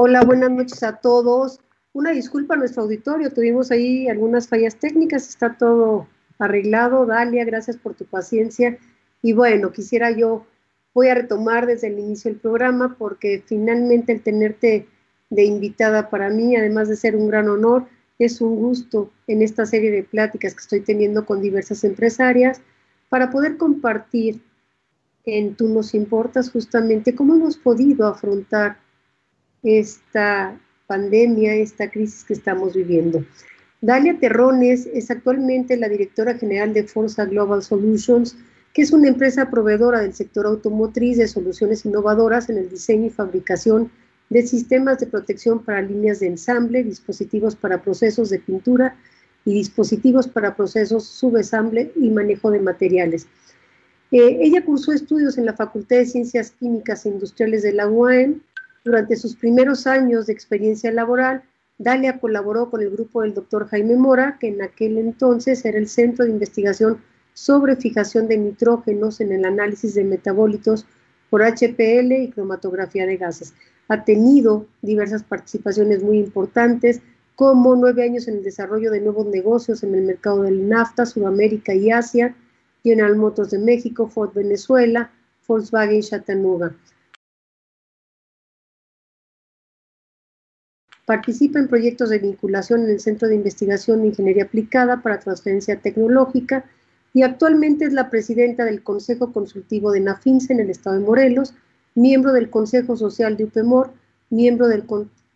Hola, buenas noches a todos. Una disculpa a nuestro auditorio, tuvimos ahí algunas fallas técnicas, está todo arreglado. Dalia, gracias por tu paciencia. Y bueno, quisiera yo, voy a retomar desde el inicio del programa porque finalmente el tenerte de invitada para mí, además de ser un gran honor, es un gusto en esta serie de pláticas que estoy teniendo con diversas empresarias para poder compartir en Tú nos importas justamente cómo hemos podido afrontar esta pandemia, esta crisis que estamos viviendo. Dalia Terrones es actualmente la directora general de Forza Global Solutions, que es una empresa proveedora del sector automotriz de soluciones innovadoras en el diseño y fabricación de sistemas de protección para líneas de ensamble, dispositivos para procesos de pintura y dispositivos para procesos subensamble y manejo de materiales. Eh, ella cursó estudios en la Facultad de Ciencias Químicas e Industriales de la UAM durante sus primeros años de experiencia laboral, Dalia colaboró con el grupo del doctor Jaime Mora, que en aquel entonces era el Centro de Investigación sobre Fijación de Nitrógenos en el Análisis de Metabólitos por HPL y Cromatografía de Gases. Ha tenido diversas participaciones muy importantes, como nueve años en el desarrollo de nuevos negocios en el mercado del NAFTA, Sudamérica y Asia, General Motors de México, Ford Venezuela, Volkswagen Chattanooga. Participa en proyectos de vinculación en el Centro de Investigación de Ingeniería Aplicada para Transferencia Tecnológica y actualmente es la presidenta del Consejo Consultivo de NAFINSE en el Estado de Morelos, miembro del Consejo Social de UPEMOR, miembro del,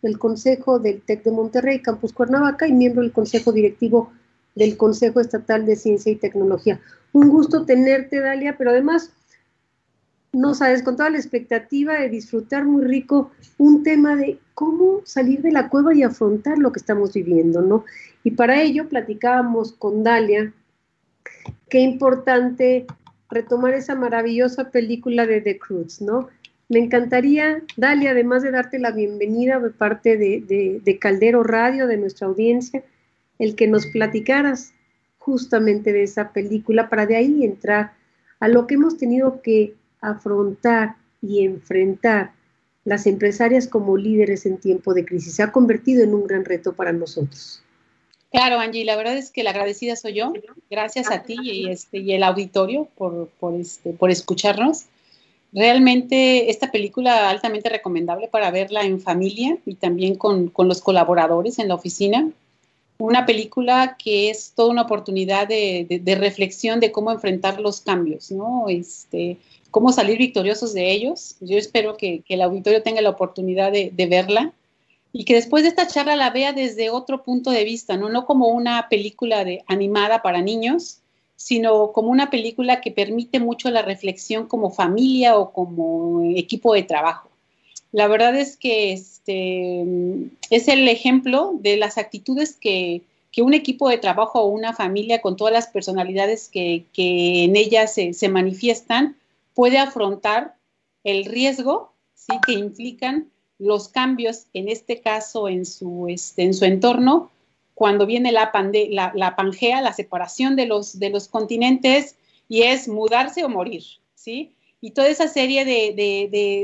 del Consejo del TEC de Monterrey, Campus Cuernavaca, y miembro del Consejo Directivo del Consejo Estatal de Ciencia y Tecnología. Un gusto tenerte, Dalia, pero además no sabes, con toda la expectativa de disfrutar muy rico un tema de cómo salir de la cueva y afrontar lo que estamos viviendo, ¿no? Y para ello platicábamos con Dalia, qué importante retomar esa maravillosa película de The Cruz, ¿no? Me encantaría, Dalia, además de darte la bienvenida de parte de, de Caldero Radio, de nuestra audiencia, el que nos platicaras justamente de esa película para de ahí entrar a lo que hemos tenido que afrontar y enfrentar las empresarias como líderes en tiempo de crisis. Se ha convertido en un gran reto para nosotros. Claro, Angie, la verdad es que la agradecida soy yo. Gracias a ti y, este, y el auditorio por, por, este, por escucharnos. Realmente esta película altamente recomendable para verla en familia y también con, con los colaboradores en la oficina. Una película que es toda una oportunidad de, de, de reflexión de cómo enfrentar los cambios, ¿no? Este, cómo salir victoriosos de ellos. Yo espero que, el auditorio tenga la oportunidad de, verla y que después de esta charla la vea desde otro punto de vista, no, no como una película de, animada para niños, sino como una película que permite mucho la reflexión como familia o como equipo de trabajo. La verdad es que este, es el ejemplo de las actitudes que, un equipo de trabajo o una familia con todas las personalidades que, en ella se, se manifiestan puede afrontar el riesgo ¿sí? que implican los cambios, en este caso en su, este, en su entorno, cuando viene la, la, pangea, la separación de los, de los continentes, y es mudarse o morir, ¿sí? Y toda esa serie de,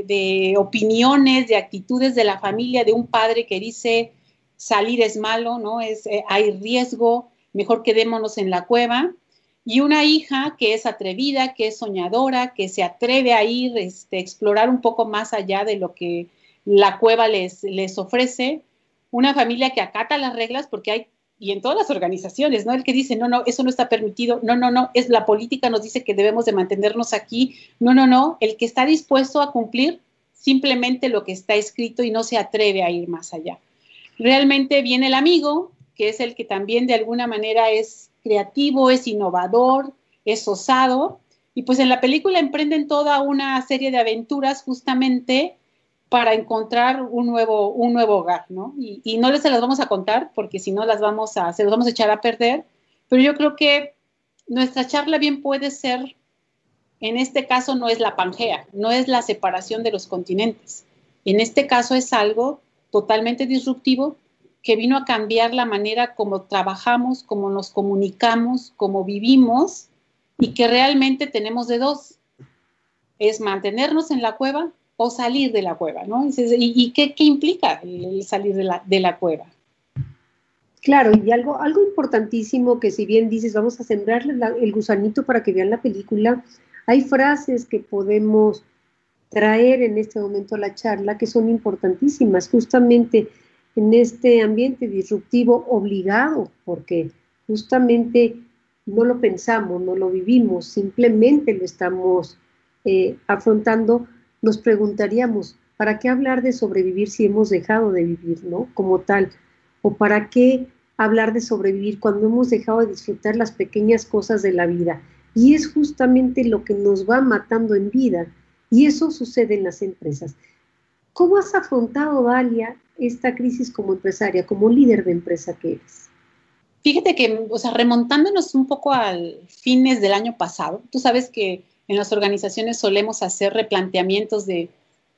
de, opiniones, de actitudes de la familia, de un padre que dice salir es malo, ¿no? Es, eh, hay riesgo, mejor quedémonos en la cueva, y una hija que es atrevida, que es soñadora, que se atreve a ir, este, explorar un poco más allá de lo que la cueva les, les ofrece, una familia que acata las reglas porque hay, y en todas las organizaciones, ¿no? El que dice, no, no, eso no está permitido, no, no, no, es la política nos dice que debemos de mantenernos aquí, no, no, no, el que está dispuesto a cumplir simplemente lo que está escrito y no se atreve a ir más allá. Realmente viene el amigo, que es el que también de alguna manera es creativo, es innovador, es osado. Y pues en la película emprenden toda una serie de aventuras justamente para encontrar un nuevo, un nuevo hogar, ¿no? Y, no les se las vamos a contar porque si no las vamos a, se las vamos a echar a perder, pero yo creo que nuestra charla bien puede ser, en este caso no es la Pangea, no es la separación de los continentes, en este caso es algo totalmente disruptivo que vino a cambiar la manera como trabajamos, como nos comunicamos, como vivimos y que realmente tenemos de dos. Es mantenernos en la cueva o salir de la cueva, ¿no? ¿Y, qué, implica el salir de la, de la cueva? Claro, y algo, algo importantísimo que si bien dices, vamos a sembrarle el gusanito para que vean la película, hay frases que podemos traer en este momento a la charla que son importantísimas, justamente en este ambiente disruptivo obligado, porque justamente no lo pensamos, no lo vivimos, simplemente lo estamos eh, afrontando, nos preguntaríamos, ¿para qué hablar de sobrevivir si hemos dejado de vivir, ¿no? Como tal. ¿O para qué hablar de sobrevivir cuando hemos dejado de disfrutar las pequeñas cosas de la vida? Y es justamente lo que nos va matando en vida. Y eso sucede en las empresas. ¿Cómo has afrontado, Dalia, esta crisis como empresaria, como líder de empresa que eres? Fíjate que, o sea, remontándonos un poco al fines del año pasado, tú sabes que en las organizaciones solemos hacer replanteamientos de,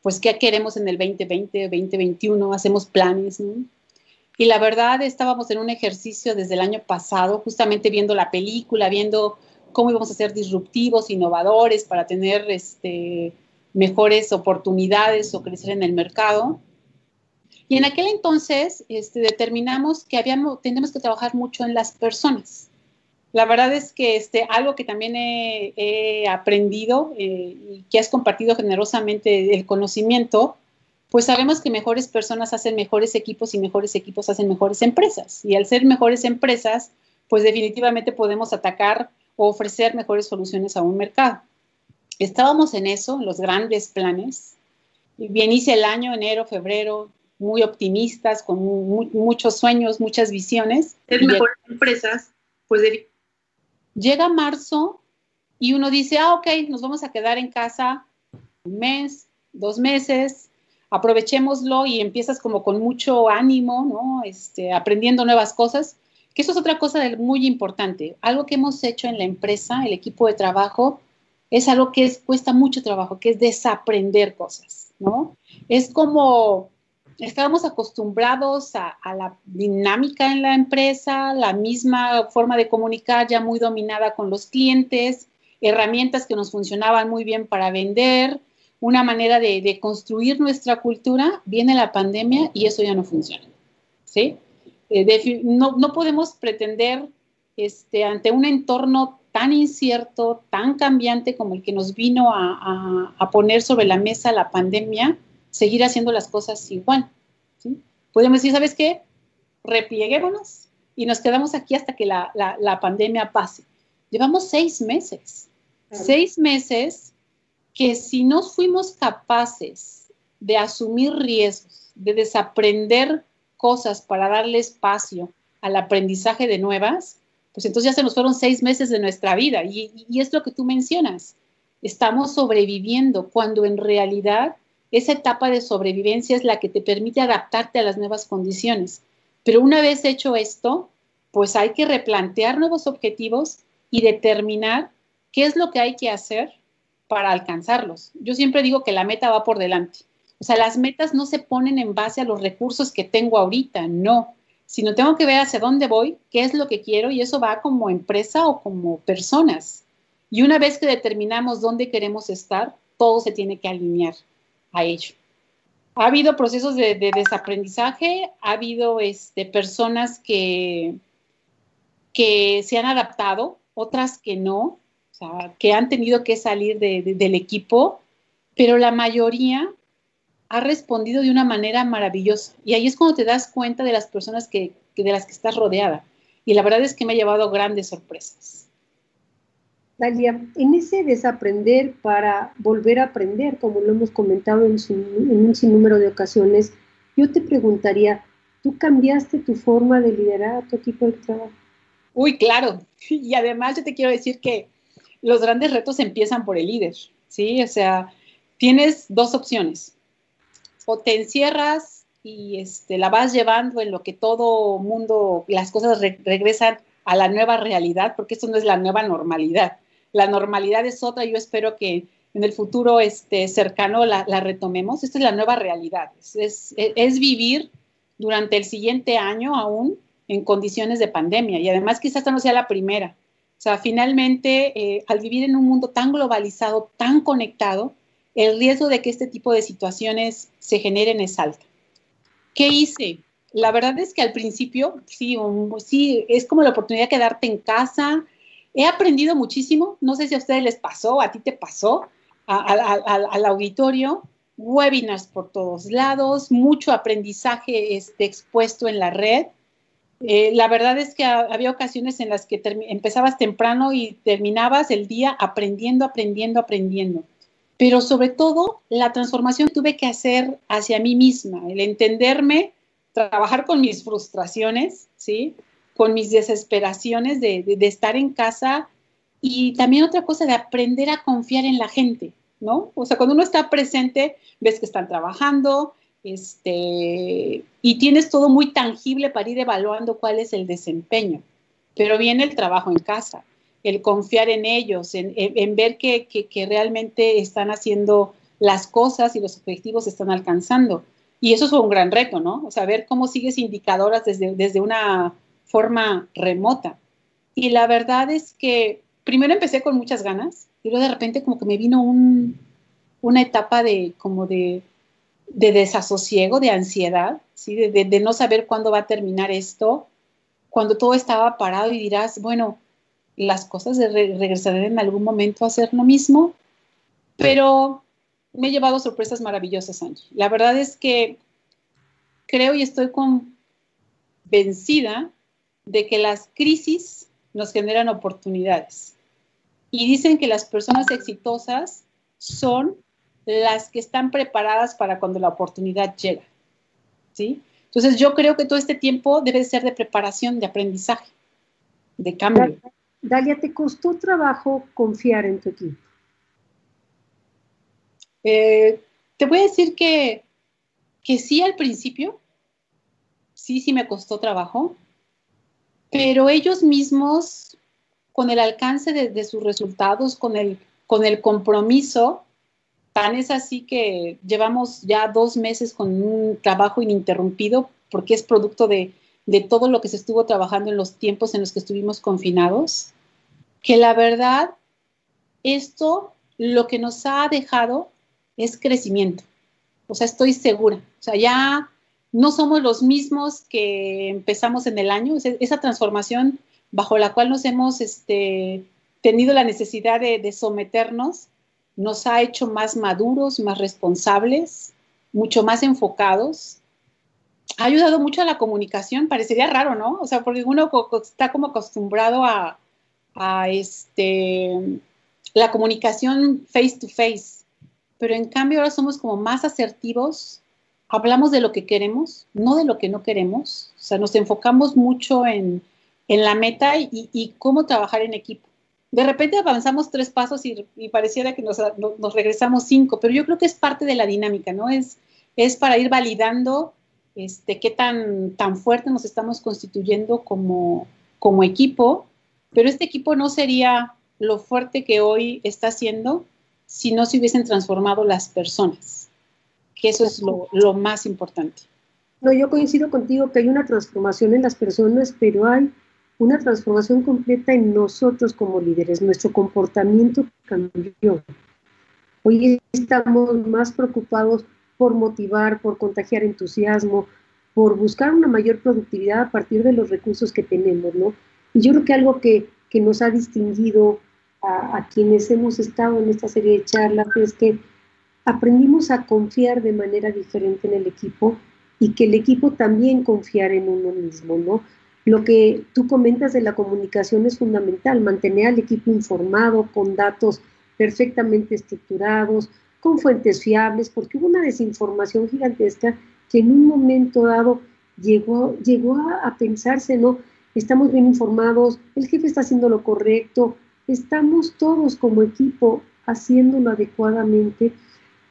pues, qué queremos en el 2020, 2021, hacemos planes. Y la verdad estábamos en un ejercicio desde el año pasado, justamente viendo la película, viendo cómo íbamos a ser disruptivos, innovadores para tener este, mejores oportunidades o crecer en el mercado. Y en aquel entonces este, determinamos que habíamos, tenemos que trabajar mucho en las personas. La verdad es que este, algo que también he, aprendido eh, y que has compartido generosamente el conocimiento pues sabemos que mejores personas hacen mejores equipos y mejores equipos hacen mejores empresas. Y al ser mejores empresas, pues definitivamente podemos atacar o ofrecer mejores soluciones a un mercado. Estábamos en eso, en los grandes planes. Bien hice el año, enero, febrero, muy optimistas, con muchos sueños, muchas visiones. Ser mejores empresas, pues llega marzo y uno dice, ah, ok, nos vamos a quedar en casa un mes, dos meses, aprovechémoslo y empiezas como con mucho ánimo, ¿no? Este, aprendiendo nuevas cosas, que eso es otra cosa muy importante. Algo que hemos hecho en la empresa, el equipo de trabajo, es algo que cuesta mucho trabajo, que es desaprender cosas, ¿no? Es como estábamos acostumbrados a, la dinámica en la empresa, la misma forma de comunicar ya muy dominada con los clientes, herramientas que nos funcionaban muy bien para vender, una manera de, construir nuestra cultura, viene la pandemia y eso ya no funciona. ¿sí? Eh, no, podemos pretender este, ante un entorno tan incierto, tan cambiante como el que nos vino a, poner sobre la mesa la pandemia, seguir haciendo las cosas igual. ¿sí? Podemos decir, ¿sabes qué? Replieguémonos y nos quedamos aquí hasta que la, la pandemia pase. Llevamos seis meses. Seis meses que si no fuimos capaces de asumir riesgos, de desaprender cosas para darle espacio al aprendizaje de nuevas, pues entonces ya se nos fueron seis meses de nuestra vida. Y, y es lo que tú mencionas. Estamos sobreviviendo cuando en realidad esa etapa de sobrevivencia es la que te permite adaptarte a las nuevas condiciones. Pero una vez hecho esto, pues hay que replantear nuevos objetivos y determinar qué es lo que hay que hacer para alcanzarlos. Yo siempre digo que la meta va por delante. O sea, las metas no se ponen en base a los recursos que tengo ahorita, no, sino tengo que ver hacia dónde voy, qué es lo que quiero y eso va como empresa o como personas. Y una vez que determinamos dónde queremos estar, todo se tiene que alinear a ello. Ha habido procesos de, desaprendizaje, ha habido este, personas que, que se han adaptado, otras que no, que han tenido que salir del equipo, pero la mayoría ha respondido de una manera maravillosa. Y ahí es cuando te das cuenta de las personas que, de las que estás rodeada. Y la verdad es que me ha llevado grandes sorpresas. Dalia, en ese desaprender para volver a aprender, como lo hemos comentado en, en un sinnúmero de ocasiones, yo te preguntaría, ¿tú cambiaste tu forma de liderar a tu equipo de trabajo? Uy, claro. Y además yo te quiero decir que los grandes retos empiezan por el líder, ¿sí? O sea, tienes dos opciones. O te encierras y este, la vas llevando en lo que todo mundo, las cosas regresan a la nueva realidad, porque esto no es la nueva normalidad. La normalidad es otra, yo espero que en el futuro este, cercano la, retomemos. Esta es la nueva realidad, es, vivir durante el siguiente año aún en condiciones de pandemia y además quizás esta no sea la primera. O sea, finalmente, eh, al vivir en un mundo tan globalizado, tan conectado, el riesgo de que este tipo de situaciones se generen es alto. ¿Qué hice? La verdad es que al principio, sí, sí, es como la oportunidad de quedarte en casa. He aprendido muchísimo, no sé si a ustedes les pasó, a ti te pasó, al auditorio, webinars por todos lados, mucho aprendizaje este, expuesto en la red. Eh, la verdad es que había ocasiones en las que empezabas temprano y terminabas el día aprendiendo, aprendiendo, aprendiendo. Pero sobre todo la transformación tuve que hacer hacia mí misma, el entenderme, trabajar con mis frustraciones, ¿sí? Con mis desesperaciones de, estar en casa y también otra cosa de aprender a confiar en la gente. ¿no? O sea, cuando uno está presente, ves que están trabajando, este, y tienes todo muy tangible para ir evaluando cuál es el desempeño. Pero viene el trabajo en casa, el confiar en ellos, en, ver que, realmente están haciendo las cosas y los objetivos están alcanzando. Y eso es un gran reto, ¿no? O sea, ver cómo sigues indicadoras desde, desde una forma remota. Y la verdad es que primero empecé con muchas ganas, y luego de repente como que me vino una etapa de como de, desasosiego, de ansiedad, ¿sí? De, no saber cuándo va a terminar esto, cuando todo estaba parado y dirás, bueno, las cosas regresarán en algún momento a ser lo mismo, pero me he llevado sorpresas maravillosas, Angie. La verdad es que creo y estoy convencida de que las crisis nos generan oportunidades. Y dicen que las personas exitosas son las que están preparadas para cuando la oportunidad llega. ¿Sí? Entonces yo creo que todo este tiempo debe ser de preparación, de aprendizaje, de cambio. Dalia, ¿te costó trabajo confiar en tu equipo? Eh, te voy a decir que, que sí al principio, sí, sí me costó trabajo, pero ellos mismos con el alcance de, sus resultados, con el, con el compromiso. Tan es así que llevamos ya dos meses con un trabajo ininterrumpido porque es producto de, de todo lo que se estuvo trabajando en los tiempos en los que estuvimos confinados, que la verdad, esto lo que nos ha dejado es crecimiento. O sea, estoy segura. O sea, ya no somos los mismos que empezamos en el año. Esa transformación bajo la cual nos hemos este, tenido la necesidad de, someternos, nos ha hecho más maduros, más responsables, mucho más enfocados. Ha ayudado mucho a la comunicación, parecería raro, ¿no? O sea, porque uno está como acostumbrado a, a este, la comunicación face to face, pero en cambio ahora somos como más asertivos, hablamos de lo que queremos, no de lo que no queremos, o sea, nos enfocamos mucho en, en la meta y, cómo trabajar en equipo. De repente avanzamos tres pasos y, pareciera que nos, regresamos cinco, pero yo creo que es parte de la dinámica, ¿no? Es, es para ir validando este, qué tan, tan fuerte nos estamos constituyendo como, como equipo, pero este equipo no sería lo fuerte que hoy está siendo si no se hubiesen transformado las personas, que eso es lo, lo más importante. No, yo coincido contigo que hay una transformación en las personas, pero hay una transformación completa en nosotros como líderes. Nuestro comportamiento cambió. Hoy estamos más preocupados por motivar, por contagiar entusiasmo, por buscar una mayor productividad a partir de los recursos que tenemos, ¿no? Y yo creo que algo que, nos ha distinguido a, a, quienes hemos estado en esta serie de charlas es que aprendimos a confiar de manera diferente en el equipo y que el equipo también confiar en uno mismo, ¿no? Lo que tú comentas de la comunicación es fundamental, mantener al equipo informado, con datos perfectamente estructurados, con fuentes fiables, porque hubo una desinformación gigantesca que en un momento dado llegó, llegó a, pensarse, ¿no? Estamos bien informados, el jefe está haciendo lo correcto, estamos todos como equipo haciéndolo adecuadamente,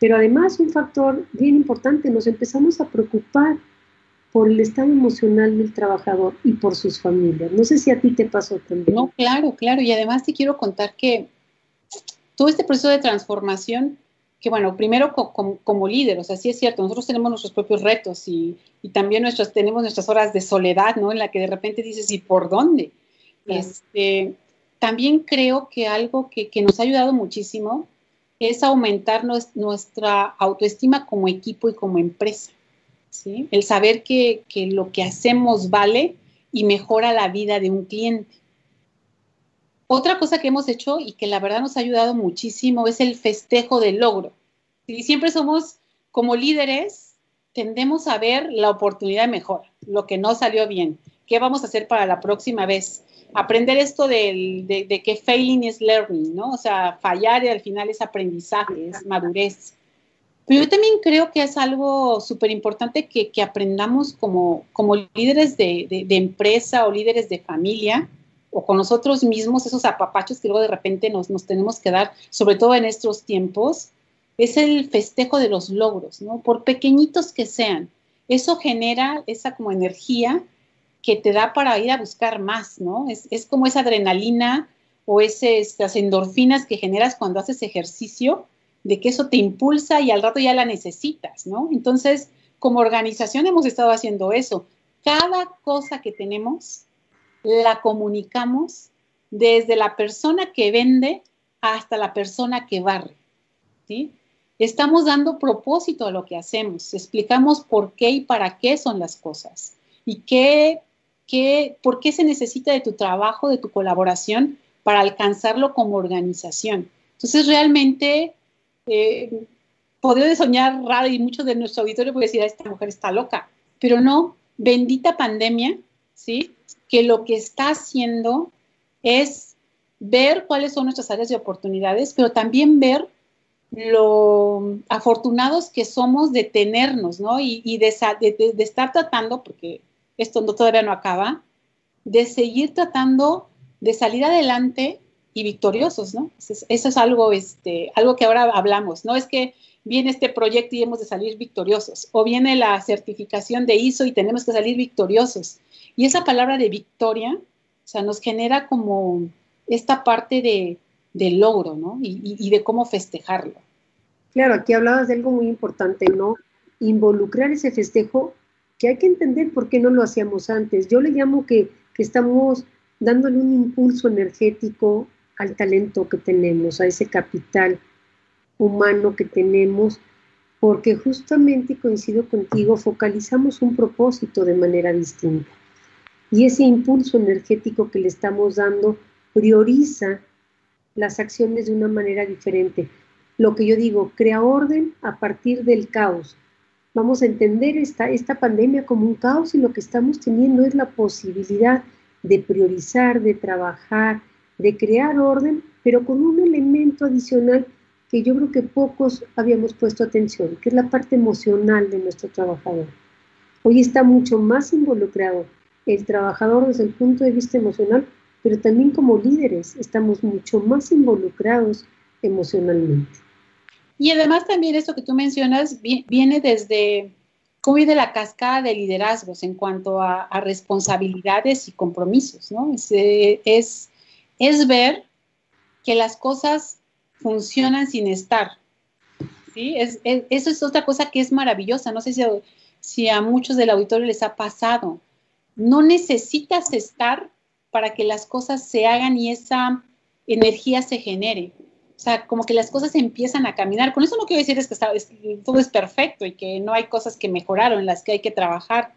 pero además un factor bien importante, nos empezamos a preocupar por el estado emocional del trabajador y por sus familias. No sé si a ti te pasó también. No, claro, claro. Y además te quiero contar que todo este proceso de transformación, que bueno, primero como, líder, o sea, sí es cierto, nosotros tenemos nuestros propios retos y, también nuestras, tenemos nuestras horas de soledad, ¿no? En la que de repente dices, ¿y por dónde? Este, también creo que algo que, que nos ha ayudado muchísimo es aumentar nuestra autoestima como equipo y como empresa. ¿sí? El saber que, lo que hacemos vale y mejora la vida de un cliente. Otra cosa que hemos hecho y que la verdad nos ha ayudado muchísimo es el festejo del logro. Y siempre somos como líderes, tendemos a ver la oportunidad mejor, lo que no salió bien, qué vamos a hacer para la próxima vez. Aprender esto de, de, que failing is learning, ¿no? O sea, fallar y al final es aprendizaje, es madurez. Pero yo también creo que es algo súper importante que, que, aprendamos como, como líderes de, de, empresa o líderes de familia o con nosotros mismos, esos apapachos que luego de repente nos, nos tenemos que dar, sobre todo en estos tiempos, es el festejo de los logros, ¿no? Por pequeñitos que sean. Eso genera esa como energía que te da para ir a buscar más, ¿no? Es, es como esa adrenalina o esas endorfinas que generas cuando haces ejercicio, de que eso te impulsa y al rato ya la necesitas, ¿no? Entonces, como organización hemos estado haciendo eso. Cada cosa que tenemos la comunicamos desde la persona que vende hasta la persona que barre, ¿sí? Estamos dando propósito a lo que hacemos, explicamos por qué y para qué son las cosas y qué, qué, por qué se necesita de tu trabajo, de tu colaboración para alcanzarlo como organización. Entonces, realmente, eh, podría soñar raro y muchos de nuestro auditorio puede decir, esta mujer está loca, pero no, bendita pandemia, ¿sí? Que lo que está haciendo es ver cuáles son nuestras áreas de oportunidades, pero también ver lo afortunados que somos de tenernos, ¿no? Y, de, estar tratando, porque esto no, todavía no acaba, de seguir tratando de salir adelante y victoriosos, ¿no? Eso es, algo, este, algo que ahora hablamos, ¿no? Es que viene este proyecto y hemos de salir victoriosos, o viene la certificación de ISO y tenemos que salir victoriosos. Y esa palabra de victoria, o sea, nos genera como esta parte de, del logro, ¿no? Y, de cómo festejarlo. Claro, aquí hablabas de algo muy importante, ¿no? Involucrar ese festejo que hay que entender por qué no lo hacíamos antes. Yo le llamo que, que estamos dándole un impulso energético al talento que tenemos, a ese capital humano que tenemos, porque justamente, coincido contigo, focalizamos un propósito de manera distinta. Y ese impulso energético que le estamos dando prioriza las acciones de una manera diferente. Lo que yo digo, crea orden a partir del caos. Vamos a entender esta, esta pandemia como un caos y lo que estamos teniendo es la posibilidad de priorizar, de trabajar, de crear orden, pero con un elemento adicional que yo creo que pocos habíamos puesto atención, que es la parte emocional de nuestro trabajador. Hoy está mucho más involucrado el trabajador desde el punto de vista emocional pero también como líderes estamos mucho más involucrados emocionalmente. Y además también esto que tú mencionas viene desde cómo viene la cascada de liderazgos en cuanto a, responsabilidades y compromisos, ¿no? Es, es, es, ver que las cosas funcionan sin estar, ¿sí? Es, eso es otra cosa que es maravillosa, no sé si, si a muchos del auditorio les ha pasado. No necesitas estar para que las cosas se hagan y esa energía se genere. O sea, como que las cosas empiezan a caminar. Con eso no quiero decir es que todo es perfecto y que no hay cosas que mejorar o en las que hay que trabajar.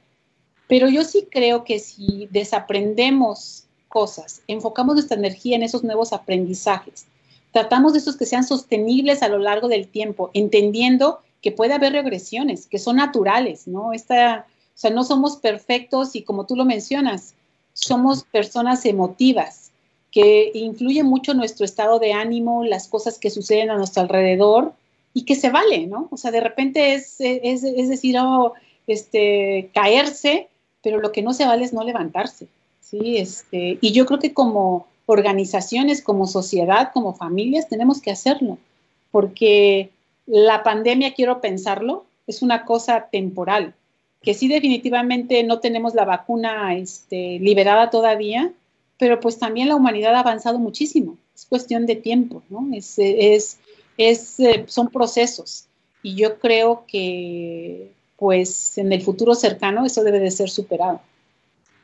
Pero yo sí creo que si desaprendemos cosas, enfocamos nuestra energía en esos nuevos aprendizajes, tratamos de esos que sean sostenibles a lo largo del tiempo, entendiendo que puede haber regresiones, que son naturales, ¿no? Esta, o sea, no somos perfectos y como tú lo mencionas, somos personas emotivas, que influye mucho nuestro estado de ánimo, las cosas que suceden a nuestro alrededor y que se vale, ¿no? O sea, de repente es, es, decir, oh, este, caerse, pero lo que no se vale es no levantarse, ¿sí? Este, y yo creo que como organizaciones, como sociedad, como familias, tenemos que hacerlo, porque la pandemia, quiero pensarlo, es una cosa temporal, que sí definitivamente no tenemos la vacuna este, liberada todavía, pero pues también la humanidad ha avanzado muchísimo. Es cuestión de tiempo, ¿no? Es, es, es, eh, son procesos. Y yo creo que pues en el futuro cercano eso debe de ser superado.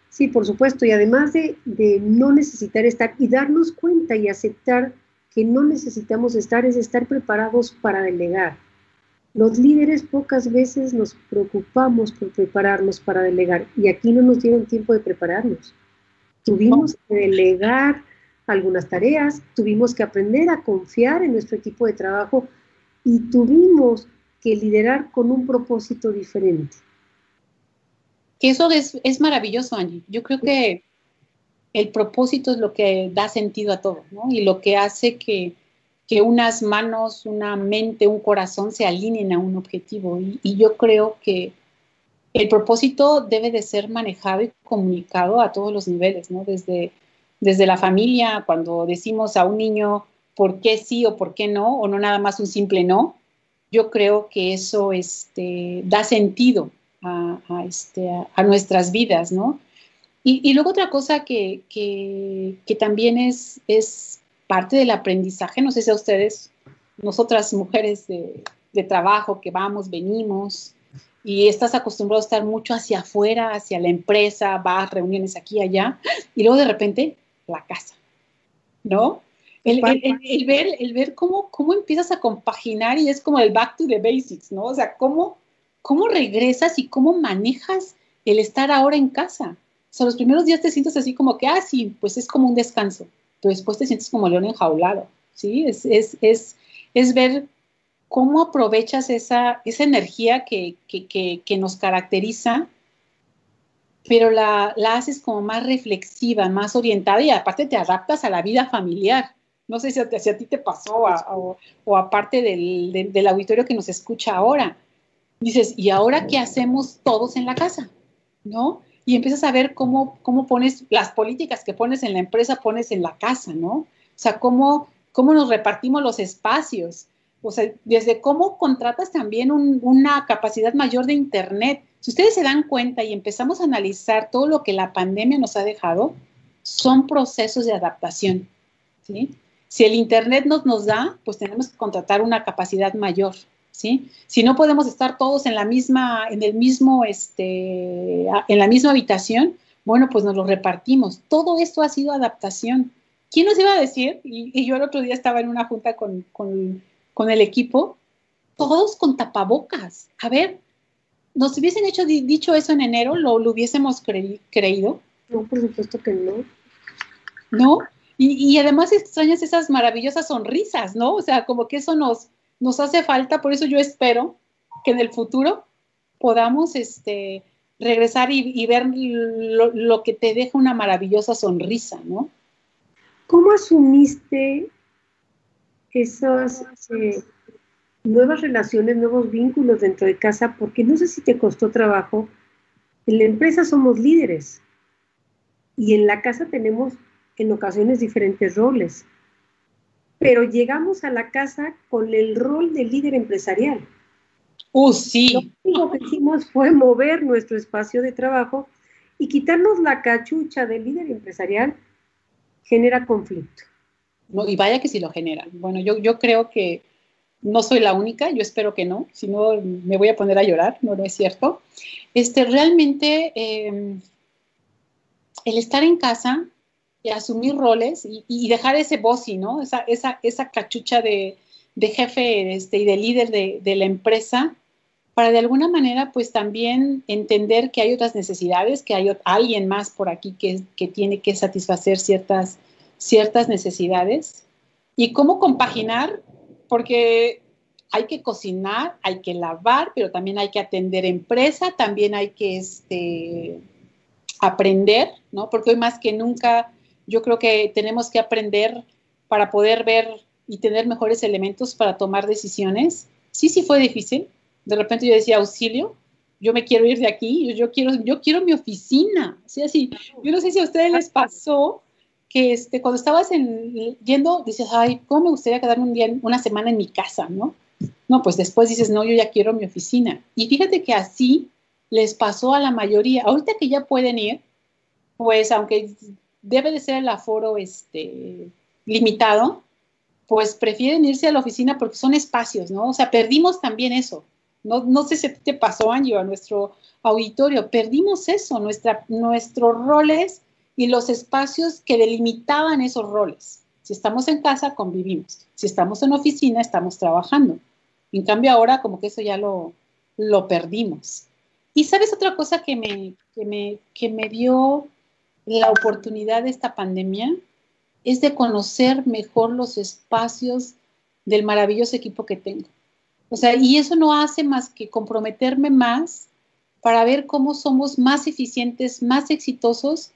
Sí, por supuesto. Y además de, de no necesitar estar y darnos cuenta y aceptar que no necesitamos estar es estar preparados para delegar. Los líderes pocas veces nos preocupamos por prepararnos para delegar y aquí no nos dieron tiempo de prepararnos. Tuvimos que delegar algunas tareas, tuvimos que aprender a confiar en nuestro equipo de trabajo y tuvimos que liderar con un propósito diferente. Eso es, es maravilloso, Angie. Yo creo que el propósito es lo que da sentido a todo, ¿no? Y lo que hace que, que unas manos, una mente, un corazón se alineen a un objetivo. Y, yo creo que el propósito debe de ser manejado y comunicado a todos los niveles, ¿no? Desde, desde la familia, cuando decimos a un niño por qué sí o por qué no, o no nada más un simple no, yo creo que eso este, da sentido a, este, a nuestras vidas, ¿no? Y, luego otra cosa que, también es, es, parte del aprendizaje, no sé si a ustedes, nosotras mujeres de, trabajo que vamos, venimos, y estás acostumbrado a estar mucho hacia afuera, hacia la empresa, vas, reuniones aquí allá, y luego de repente la casa, ¿no? El, ver, el ver cómo, cómo empiezas a compaginar y es como el back to the basics, ¿no? O sea, cómo, cómo regresas y cómo manejas el estar ahora en casa. O sea, los primeros días te sientes así como que, ah, sí, pues es como un descanso, pero después te sientes como león enjaulado, ¿sí? Es, es, es, es ver cómo aprovechas esa, esa energía que, que, nos caracteriza, pero la, la, haces como más reflexiva, más orientada y aparte te adaptas a la vida familiar. No sé si a, ti te pasó o, o, aparte del, del auditorio que nos escucha ahora. Dices, ¿y ahora qué hacemos todos en la casa? ¿No? y empiezas a ver cómo, cómo pones las políticas que pones en la empresa, pones en la casa, ¿no? O sea, cómo, cómo nos repartimos los espacios. O sea, desde cómo contratas también una capacidad mayor de Internet. Si ustedes se dan cuenta y empezamos a analizar todo lo que la pandemia nos ha dejado, son procesos de adaptación. ¿sí? Si el Internet nos, nos da, pues tenemos que contratar una capacidad mayor. Si no podemos estar todos en la misma, en el mismo, este, en la misma habitación, bueno, pues nos lo repartimos. Todo esto ha sido adaptación. ¿Quién nos iba a decir? Y, yo el otro día estaba en una junta con, el equipo, todos con tapabocas. A ver, nos hubiesen hecho dicho eso en enero, lo, hubiésemos creído. No, por supuesto que no. ¿No? Y, y, además extrañas esas maravillosas sonrisas, ¿no? O sea, como que eso nos, nos hace falta, por eso yo espero que en el futuro podamos este, regresar y, ver lo, que te deja una maravillosa sonrisa, ¿no? ¿Cómo asumiste esas eh, nuevas relaciones, nuevos vínculos dentro de casa? Porque no sé si te costó trabajo. En la empresa somos líderes y en la casa tenemos en ocasiones diferentes roles pero llegamos a la casa con el rol de líder empresarial. ¡Uh, sí! Lo único que hicimos fue mover nuestro espacio de trabajo y quitarnos la cachucha del líder empresarial genera conflicto. No, y vaya que sí lo genera. Bueno, yo, yo creo que no soy la única, yo espero que no, si no me voy a poner a llorar, no, no es cierto. Este, realmente, eh, el estar en casa y asumir roles y, dejar ese bossy, ¿no? Esa, esa, esa cachucha de, de jefe este, y de líder de, de, la empresa, para de alguna manera, pues también entender que hay otras necesidades, que hay alguien más por aquí que, que tiene que satisfacer ciertas, ciertas necesidades. Y cómo compaginar, porque hay que cocinar, hay que lavar, pero también hay que atender empresa, también hay que este, aprender, ¿no? Porque hoy más que nunca yo creo que tenemos que aprender para poder ver y tener mejores elementos para tomar decisiones. Sí, sí fue difícil. De repente yo decía, auxilio, yo me quiero ir de aquí, yo, quiero, yo quiero mi oficina. Sí, así. Yo no sé si a ustedes les pasó que este, cuando estabas en, yendo, dices, ay, ¿cómo me gustaría quedarme un día, una semana en mi casa, no? No, pues después dices, no, yo ya quiero mi oficina. Y fíjate que así les pasó a la mayoría. Ahorita que ya pueden ir, pues aunque debe de ser el aforo este, limitado, pues prefieren irse a la oficina porque son espacios, ¿no? O sea, perdimos también eso. No, no sé si te pasó, Angie, a nuestro auditorio, perdimos eso, nuestra, nuestros roles y los espacios que delimitaban esos roles. Si estamos en casa, convivimos. Si estamos en oficina, estamos trabajando. En cambio, ahora como que eso ya lo, lo perdimos. Y sabes otra cosa que me, que me, que me dio la oportunidad de esta pandemia es de conocer mejor los espacios del maravilloso equipo que tengo. O sea, y eso no hace más que comprometerme más para ver cómo somos más eficientes, más exitosos,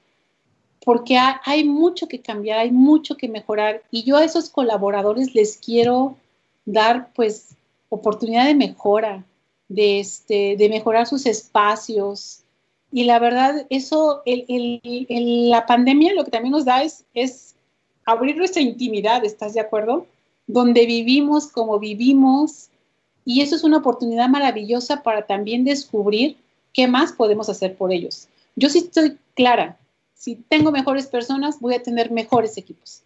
porque hay mucho que cambiar, hay mucho que mejorar. Y yo a esos colaboradores les quiero dar, pues, oportunidad de mejora, de, este, de mejorar sus espacios. Y la verdad, eso, la pandemia lo que también nos da es, es abrir nuestra intimidad, ¿estás de acuerdo? Donde vivimos, como vivimos. Y eso es una oportunidad maravillosa para también descubrir qué más podemos hacer por ellos. Yo sí estoy clara, si tengo mejores personas, voy a tener mejores equipos.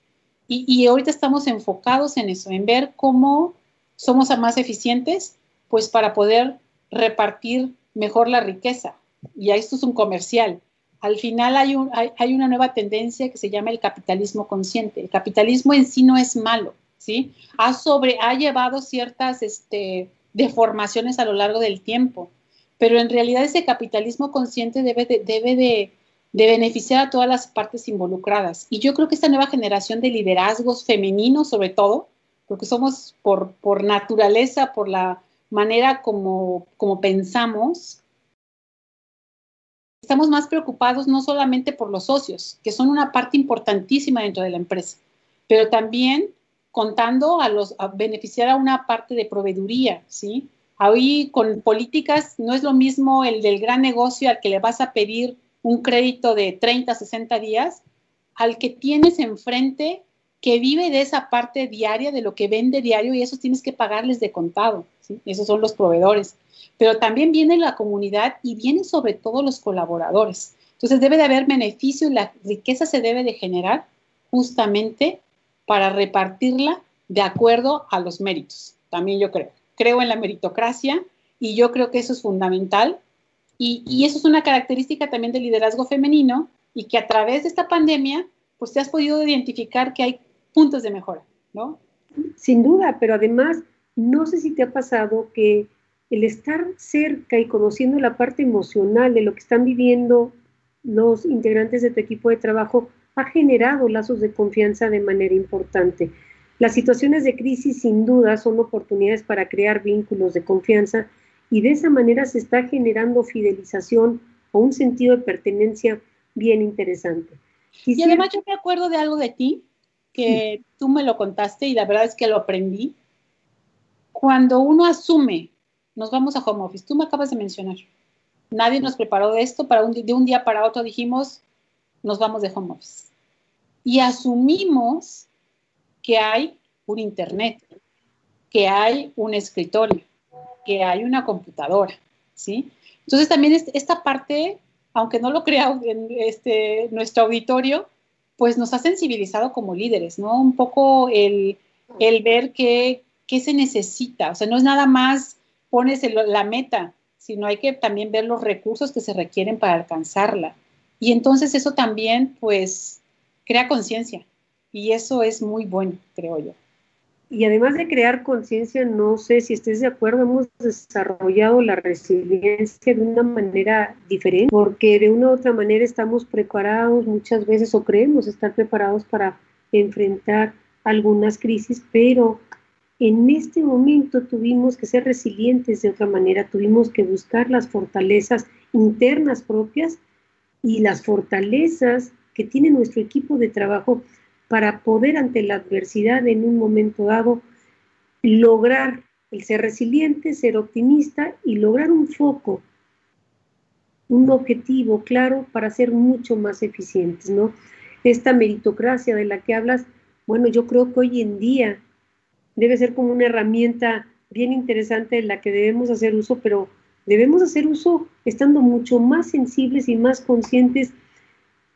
Y, y ahorita estamos enfocados en eso, en ver cómo somos más eficientes, pues para poder repartir mejor la riqueza. Y esto es un comercial. Al final hay, hay, una nueva tendencia que se llama el capitalismo consciente. El capitalismo en sí no es malo, ¿sí? Ha, sobre, ha llevado ciertas este, deformaciones a lo largo del tiempo, pero en realidad ese capitalismo consciente debe debe de, de beneficiar a todas las partes involucradas. Y yo creo que esta nueva generación de liderazgos femeninos, sobre todo, porque somos por, por naturaleza, por la manera como, como pensamos, estamos más preocupados no solamente por los socios, que son una parte importantísima dentro de la empresa, pero también contando a los a beneficiar a una parte de proveeduría, ¿sí? Ahí con políticas no es lo mismo el del gran negocio al que le vas a pedir un crédito de 30, 60 días, al que tienes enfrente que vive de esa parte diaria, de lo que vende diario, y eso tienes que pagarles de contado. ¿sí? Esos son los proveedores. Pero también viene la comunidad y vienen sobre todo los colaboradores. Entonces debe de haber beneficio y la riqueza se debe de generar justamente para repartirla de acuerdo a los méritos. También yo creo. Creo en la meritocracia y yo creo que eso es fundamental. Y, eso es una característica también del liderazgo femenino y que a través de esta pandemia, pues te has podido identificar que hay puntos de mejora, ¿no? Sin duda, pero además, no sé si te ha pasado que el estar cerca y conociendo la parte emocional de lo que están viviendo los integrantes de tu equipo de trabajo ha generado lazos de confianza de manera importante. Las situaciones de crisis sin duda son oportunidades para crear vínculos de confianza y de esa manera se está generando fidelización o un sentido de pertenencia bien interesante. y además yo me acuerdo de algo de ti que tú me lo contaste y la verdad es que lo aprendí. Cuando uno asume, nos vamos a home office, tú me acabas de mencionar, nadie nos preparó de esto, para un, de un día para otro dijimos, nos vamos de home office. Y asumimos que hay un internet, que hay un escritorio, que hay una computadora, ¿sí? Entonces también esta parte, aunque no lo crea en este, nuestro auditorio, pues nos ha sensibilizado como líderes, ¿no? Un poco el, ver qué, se necesita, o sea, no es nada más pones la meta, sino hay que también ver los recursos que se requieren para alcanzarla. Y entonces eso también, pues, crea conciencia. Y eso es muy bueno, creo yo. Y además de crear conciencia, no sé si estés de acuerdo, hemos desarrollado la resiliencia de una manera diferente, porque de una u otra manera estamos preparados muchas veces o creemos estar preparados para enfrentar algunas crisis, pero en este momento tuvimos que ser resilientes de otra manera, tuvimos que buscar las fortalezas internas propias y las fortalezas que tiene nuestro equipo de trabajo para poder ante la adversidad en un momento dado lograr el ser resiliente, ser optimista y lograr un foco, un objetivo claro para ser mucho más eficientes, ¿no? Esta meritocracia de la que hablas, bueno, yo creo que hoy en día debe ser como una herramienta bien interesante de la que debemos hacer uso, pero debemos hacer uso estando mucho más sensibles y más conscientes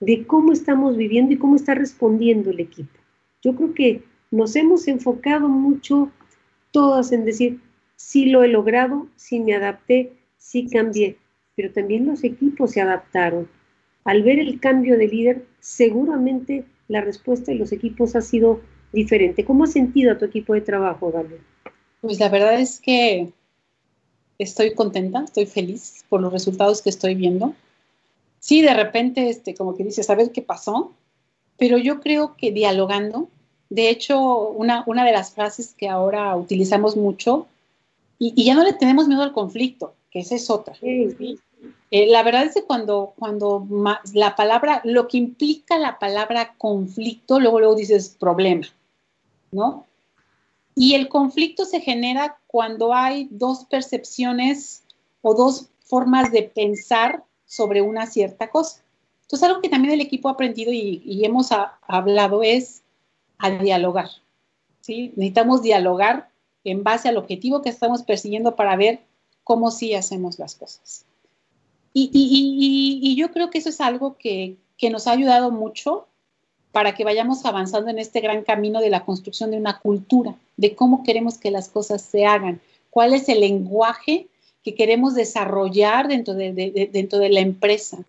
de cómo estamos viviendo y cómo está respondiendo el equipo. Yo creo que nos hemos enfocado mucho todas en decir, sí lo he logrado, sí me adapté, sí cambié, pero también los equipos se adaptaron. Al ver el cambio de líder, seguramente la respuesta de los equipos ha sido diferente. ¿Cómo has sentido a tu equipo de trabajo, Dalia? Pues la verdad es que estoy contenta, estoy feliz por los resultados que estoy viendo. Sí, de repente, este, como que dices, a ver qué pasó, pero yo creo que dialogando, de hecho, una, una de las frases que ahora utilizamos mucho, y, ya no le tenemos miedo al conflicto, que esa es otra. Eh, la verdad es que cuando, cuando la palabra, lo que implica la palabra conflicto, luego, luego dices problema, ¿no? Y el conflicto se genera cuando hay dos percepciones o dos formas de pensar sobre una cierta cosa. Entonces, algo que también el equipo ha aprendido y, hemos hablado es a dialogar. ¿sí? Necesitamos dialogar en base al objetivo que estamos persiguiendo para ver cómo sí hacemos las cosas. Y, yo creo que eso es algo que nos ha ayudado mucho para que vayamos avanzando en este gran camino de la construcción de una cultura, de cómo queremos que las cosas se hagan, cuál es el lenguaje que queremos desarrollar dentro de, dentro de la empresa.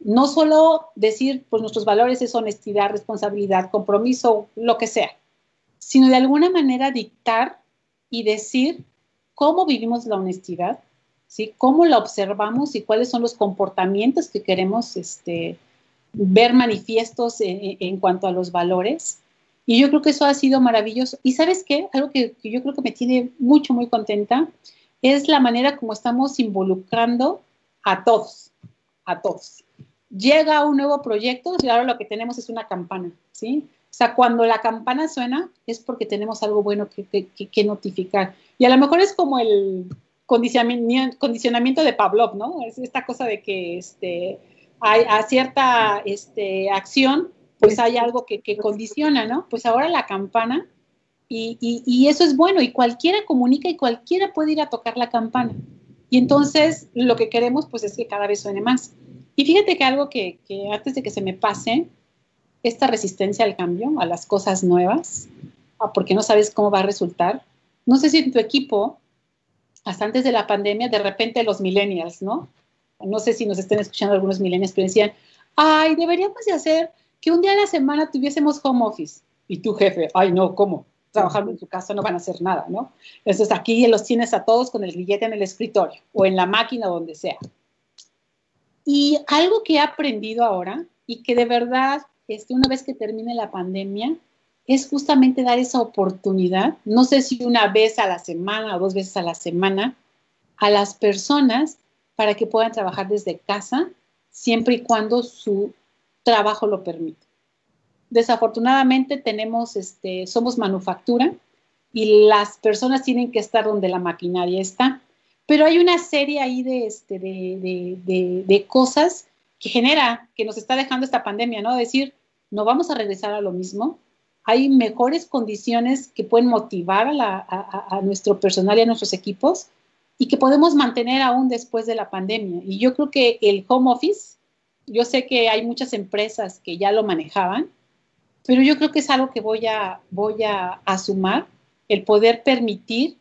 No solo decir, pues nuestros valores es honestidad, responsabilidad, compromiso, lo que sea, sino de alguna manera dictar y decir cómo vivimos la honestidad, ¿sí? cómo la observamos y cuáles son los comportamientos que queremos este, ver manifiestos en, cuanto a los valores. Y yo creo que eso ha sido maravilloso. Y sabes qué? Algo que, yo creo que me tiene mucho, muy contenta es la manera como estamos involucrando a todos, a todos. Llega un nuevo proyecto y ahora lo que tenemos es una campana, ¿sí? O sea, cuando la campana suena es porque tenemos algo bueno que, notificar. Y a lo mejor es como el condicionamiento, condicionamiento de Pavlov, ¿no? Es esta cosa de que este, hay, a cierta este, acción, pues hay algo que, condiciona, ¿no? Pues ahora la campana, y, eso es bueno, y cualquiera comunica y cualquiera puede ir a tocar la campana. Y entonces lo que queremos, pues es que cada vez suene más. Y fíjate que algo que, antes de que se me pase, esta resistencia al cambio, a las cosas nuevas, porque no sabes cómo va a resultar. No sé si en tu equipo, hasta antes de la pandemia, de repente los millennials, ¿no? no sé si nos estén escuchando algunos milenios, pero decían, ay, deberíamos de hacer que un día a la semana tuviésemos home office. Y tu jefe, ay, no, ¿cómo? Trabajando en tu casa no van a hacer nada, ¿no? Entonces aquí los tienes a todos con el billete en el escritorio o en la máquina, donde sea. Y algo que he aprendido ahora y que de verdad, este, una vez que termine la pandemia, es justamente dar esa oportunidad, no sé si una vez a la semana o dos veces a la semana, a las personas para que puedan trabajar desde casa, siempre y cuando su trabajo lo permita. Desafortunadamente tenemos, este, somos manufactura y las personas tienen que estar donde la maquinaria está, pero hay una serie ahí de, este, de, cosas que genera, que nos está dejando esta pandemia, ¿no? Decir, no vamos a regresar a lo mismo, hay mejores condiciones que pueden motivar a, nuestro personal y a nuestros equipos y que podemos mantener aún después de la pandemia. Y yo creo que el home office, yo sé que hay muchas empresas que ya lo manejaban, pero yo creo que es algo que voy a, voy a, sumar, el poder permitir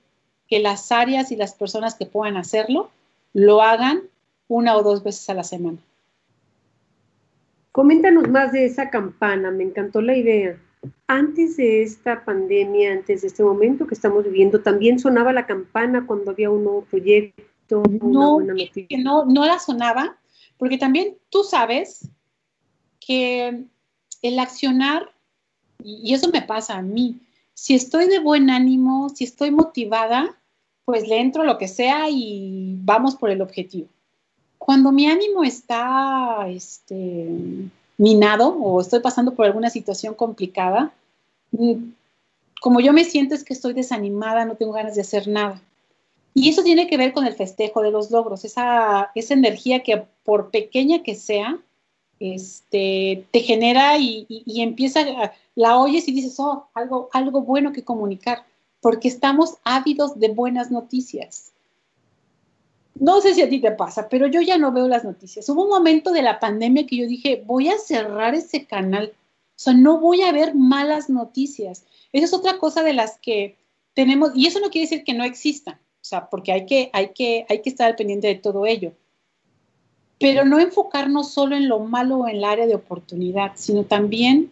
que las áreas y las personas que puedan hacerlo lo hagan una o dos veces a la semana. Coméntanos más de esa campana, me encantó la idea. Antes de esta pandemia, antes de este momento que estamos viviendo, también sonaba la campana cuando había un nuevo proyecto. No, no, no la sonaba, porque también tú sabes que el accionar, y eso me pasa a mí, si estoy de buen ánimo, si estoy motivada, pues le entro lo que sea y vamos por el objetivo. Cuando mi ánimo está este, minado o estoy pasando por alguna situación complicada, mm, como yo me siento es que estoy desanimada, no tengo ganas de hacer nada. Y eso tiene que ver con el festejo de los logros, esa, esa energía que por pequeña que sea, este, te genera y, empieza, la oyes y dices, oh, algo, algo bueno que comunicar, porque estamos ávidos de buenas noticias. No sé si a ti te pasa, pero yo ya no veo las noticias. Hubo un momento de la pandemia que yo dije, voy a cerrar ese canal. O sea, no voy a ver malas noticias. Esa es otra cosa de las que tenemos, y eso no quiere decir que no existan, o sea, porque hay que, hay que, hay que estar al pendiente de todo ello. Pero no enfocarnos solo en lo malo o en el área de oportunidad, sino también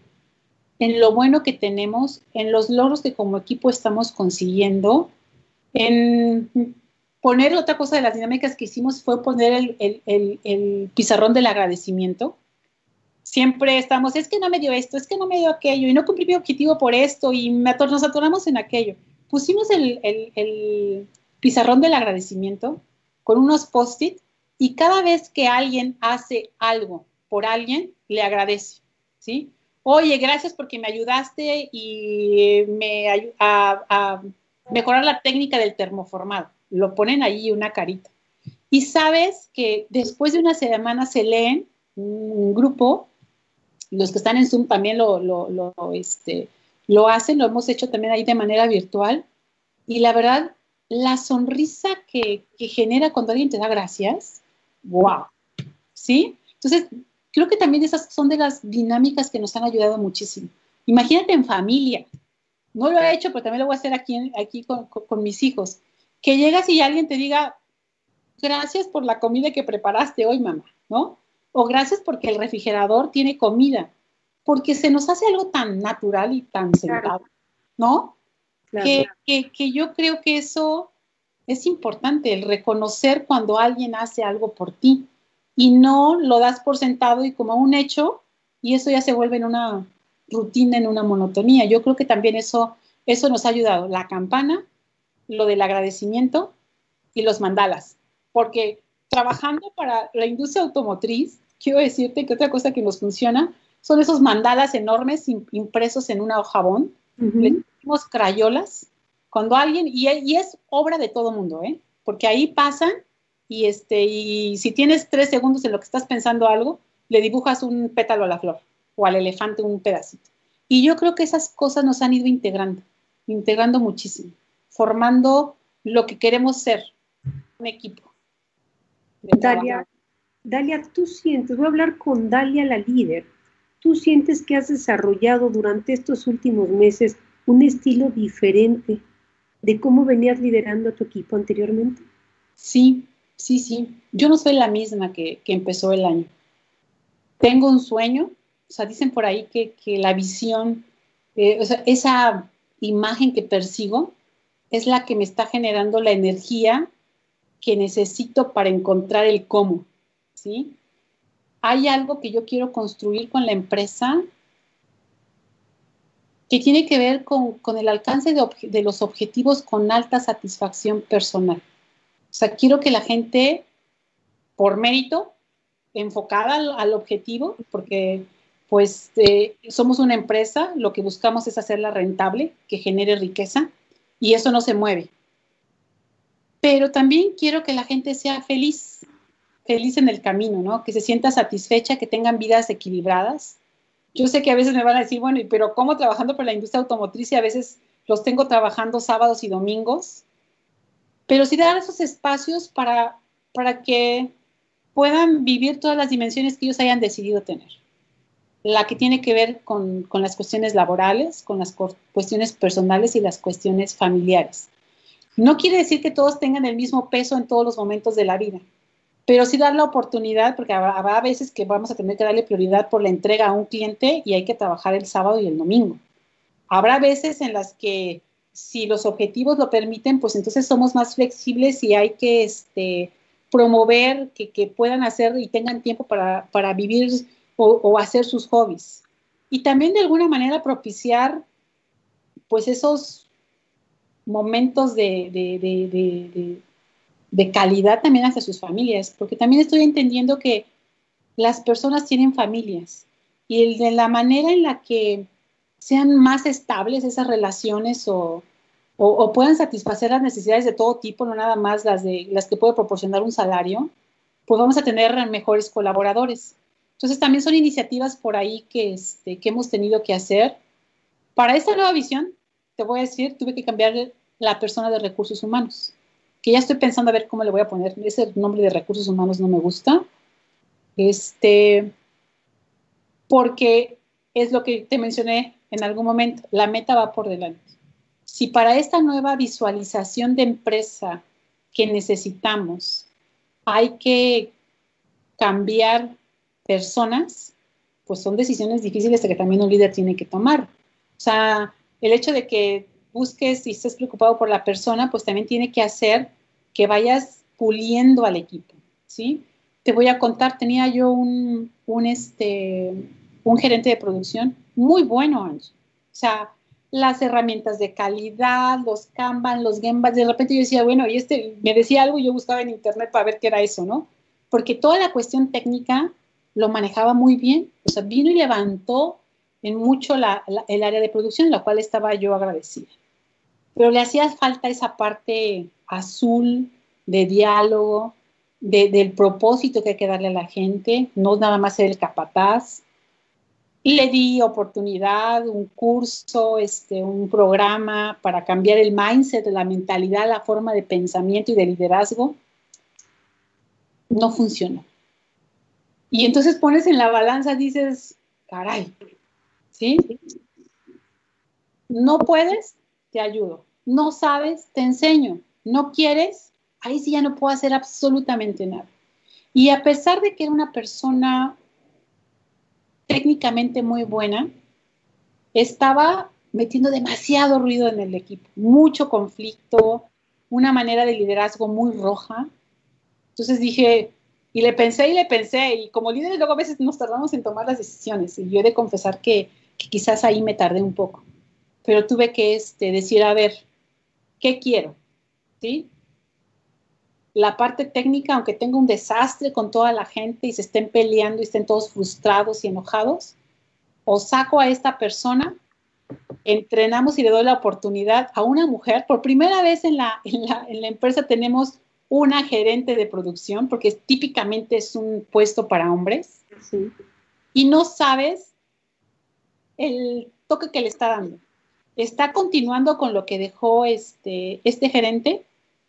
en lo bueno que tenemos, en los logros que como equipo estamos consiguiendo, en poner otra cosa de las dinámicas que hicimos fue poner el, pizarrón del agradecimiento. Siempre estamos, es que no me dio esto, es que no me dio aquello, y no cumplí mi objetivo por esto, y nos atoramos en aquello. Pusimos el, pizarrón del agradecimiento con unos post-it, y cada vez que alguien hace algo por alguien, le agradece, ¿sí? Oye, gracias porque me ayudaste y me a, a mejorar la técnica del termoformado lo ponen ahí una carita. Y sabes que después de una semana se leen un grupo, los que están en Zoom también lo, lo, este, lo hacen, lo hemos hecho también ahí de manera virtual. Y la verdad, la sonrisa que, que genera cuando alguien te da gracias, wow, ¿sí? Entonces, creo que también esas son de las dinámicas que nos han ayudado muchísimo. Imagínate en familia. No lo he hecho, pero también lo voy a hacer aquí, aquí con, con mis hijos que llegas y alguien te diga, gracias por la comida que preparaste hoy, mamá, ¿no? O gracias porque el refrigerador tiene comida, porque se nos hace algo tan natural y tan sentado, ¿no? Que, que, yo creo que eso es importante, el reconocer cuando alguien hace algo por ti y no lo das por sentado y como un hecho y eso ya se vuelve en una rutina, en una monotonía. Yo creo que también eso, eso nos ha ayudado. La campana lo del agradecimiento y los mandalas, porque trabajando para la industria automotriz, quiero decirte que otra cosa que nos funciona son esos mandalas enormes impresos en una hojabón, le decimos crayolas, cuando alguien, y, es obra de todo mundo, ¿eh? porque ahí pasan y, este, y si tienes tres segundos en lo que estás pensando algo, le dibujas un pétalo a la flor o al elefante un pedacito. Y yo creo que esas cosas nos han ido integrando, integrando muchísimo formando lo que queremos ser, un equipo. Dalia, Dalia, tú sientes, voy a hablar con Dalia, la líder, tú sientes que has desarrollado durante estos últimos meses un estilo diferente de cómo venías liderando a tu equipo anteriormente. Sí, sí, sí. Yo no soy la misma que, empezó el año. Tengo un sueño, o sea, dicen por ahí que, la visión, eh, o sea, esa imagen que persigo, es la que me está generando la energía que necesito para encontrar el cómo, ¿sí? Hay algo que yo quiero construir con la empresa que tiene que ver con, el alcance de, los objetivos con alta satisfacción personal. O sea, quiero que la gente, por mérito, enfocada al, objetivo, porque pues eh, somos una empresa, lo que buscamos es hacerla rentable, que genere riqueza, y eso no se mueve. Pero también quiero que la gente sea feliz, feliz en el camino, ¿no? Que se sienta satisfecha, que tengan vidas equilibradas. Yo sé que a veces me van a decir, bueno, pero ¿cómo trabajando por la industria automotriz y a veces los tengo trabajando sábados y domingos? Pero sí dar esos espacios para, para que puedan vivir todas las dimensiones que ellos hayan decidido tener la que tiene que ver con, las cuestiones laborales, con las cuestiones personales y las cuestiones familiares. No quiere decir que todos tengan el mismo peso en todos los momentos de la vida, pero sí dar la oportunidad, porque habrá, veces que vamos a tener que darle prioridad por la entrega a un cliente y hay que trabajar el sábado y el domingo. Habrá veces en las que si los objetivos lo permiten, pues entonces somos más flexibles y hay que este, promover que, puedan hacer y tengan tiempo para, para vivir o, hacer sus hobbies. Y también de alguna manera propiciar pues esos momentos de, de, calidad también hacia sus familias, porque también estoy entendiendo que las personas tienen familias y de la manera en la que sean más estables esas relaciones o, o, puedan satisfacer las necesidades de todo tipo, no nada más las, de, las que puede proporcionar un salario, pues vamos a tener mejores colaboradores. Entonces también son iniciativas por ahí que, este, que hemos tenido que hacer. Para esta nueva visión, te voy a decir, tuve que cambiar la persona de recursos humanos, que ya estoy pensando a ver cómo le voy a poner. Ese nombre de recursos humanos no me gusta. Este, porque es lo que te mencioné en algún momento, la meta va por delante. Si para esta nueva visualización de empresa que necesitamos hay que cambiar personas, pues son decisiones difíciles que también un líder tiene que tomar. O sea, el hecho de que busques y estés preocupado por la persona, pues también tiene que hacer que vayas puliendo al equipo, ¿sí? Te voy a contar, tenía yo un, un, este, un gerente de producción muy bueno, Angie. O sea, las herramientas de calidad, los Kanban, los Gembas, de repente yo decía, bueno, y este me decía algo y yo buscaba en internet para ver qué era eso, ¿no? Porque toda la cuestión técnica lo manejaba muy bien, o sea, vino y levantó en mucho el área de producción, la cual estaba yo agradecida. Pero le hacía falta esa parte azul de diálogo, del propósito que hay que darle a la gente, no nada más ser el capataz, y le di oportunidad, un curso, este, un programa para cambiar el mindset, la mentalidad, la forma de pensamiento y de liderazgo. No funcionó. Y entonces pones en la balanza, dices, caray, ¿sí? No puedes, te ayudo. No sabes, te enseño. No quieres, ahí sí ya no puedo hacer absolutamente nada. Y a pesar de que era una persona técnicamente muy buena, estaba metiendo demasiado ruido en el equipo, mucho conflicto, una manera de liderazgo muy roja. Entonces dije, y le pensé y le pensé, y como líderes luego a veces nos tardamos en tomar las decisiones, y yo he de confesar que, quizás ahí me tardé un poco, pero tuve que este, decir, a ver, ¿qué quiero? ¿Sí? la parte técnica, aunque tenga un desastre con toda la gente y se estén peleando y estén todos frustrados y enojados, o saco a esta persona, entrenamos y le doy la oportunidad a una mujer. Por primera vez en la, en la, empresa tenemos una gerente de producción, porque típicamente es un puesto para hombres, y no sabes el toque que le está dando. Está continuando con lo que dejó este, este gerente,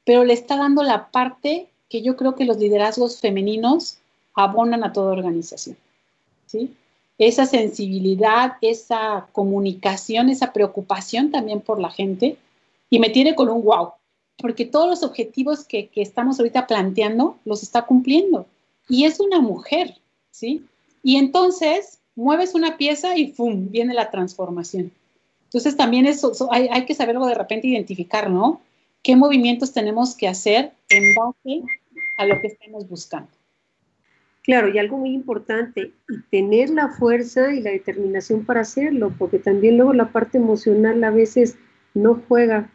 pero le está dando la parte que yo creo que los liderazgos femeninos abonan a toda organización. ¿sí? Esa sensibilidad, esa comunicación, esa preocupación también por la gente, y me tiene con un wow, porque todos los objetivos que, estamos ahorita planteando los está cumpliendo. Y es una mujer, ¿sí? Y entonces mueves una pieza y ¡fum! viene la transformación. Entonces también eso, hay, hay, que saberlo de repente identificar, ¿no? qué movimientos tenemos que hacer en base a lo que estamos buscando. Claro, y algo muy importante, y tener la fuerza y la determinación para hacerlo, porque también luego la parte emocional a veces no juega.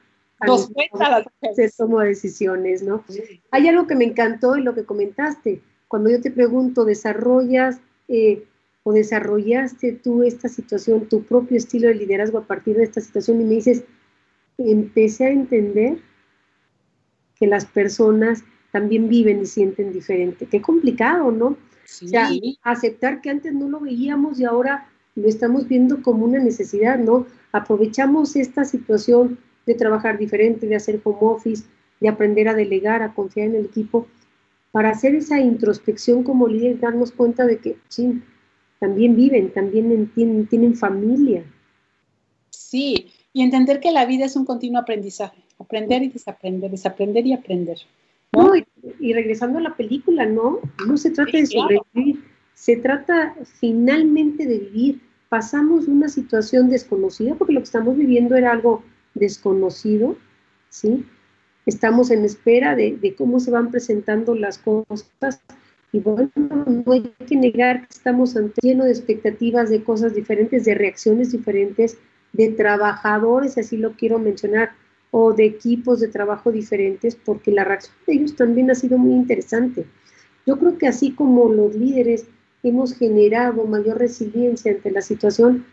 Nos cuenta Se toma decisiones, ¿no? Hay algo que me encantó y lo que comentaste. Cuando yo te pregunto, ¿desarrollas eh, o desarrollaste tú esta situación, tu propio estilo de liderazgo a partir de esta situación? Y me dices, empecé a entender que las personas también viven y sienten diferente. Qué complicado, ¿no? O sea, aceptar que antes no lo veíamos y ahora lo estamos viendo como una necesidad, ¿no? Aprovechamos esta situación de trabajar diferente, de hacer home office, de aprender a delegar, a confiar en el equipo, para hacer esa introspección como líder, darnos cuenta de que, sí, también viven, también tienen, tienen familia. Sí, y entender que la vida es un continuo aprendizaje aprender y desaprender, desaprender y aprender. ¿no? y, regresando a la película, ¿no? No se trata de sobrevivir, se trata finalmente de vivir. Pasamos una situación desconocida, porque lo que estamos viviendo era algo desconocido, ¿sí? Estamos en espera de, de cómo se van presentando las cosas y bueno, no hay que negar que estamos ante, lleno de expectativas, de cosas diferentes, de reacciones diferentes, de trabajadores, así lo quiero mencionar, o de equipos de trabajo diferentes, porque la reacción de ellos también ha sido muy interesante. Yo creo que así como los líderes hemos generado mayor resiliencia ante la situación,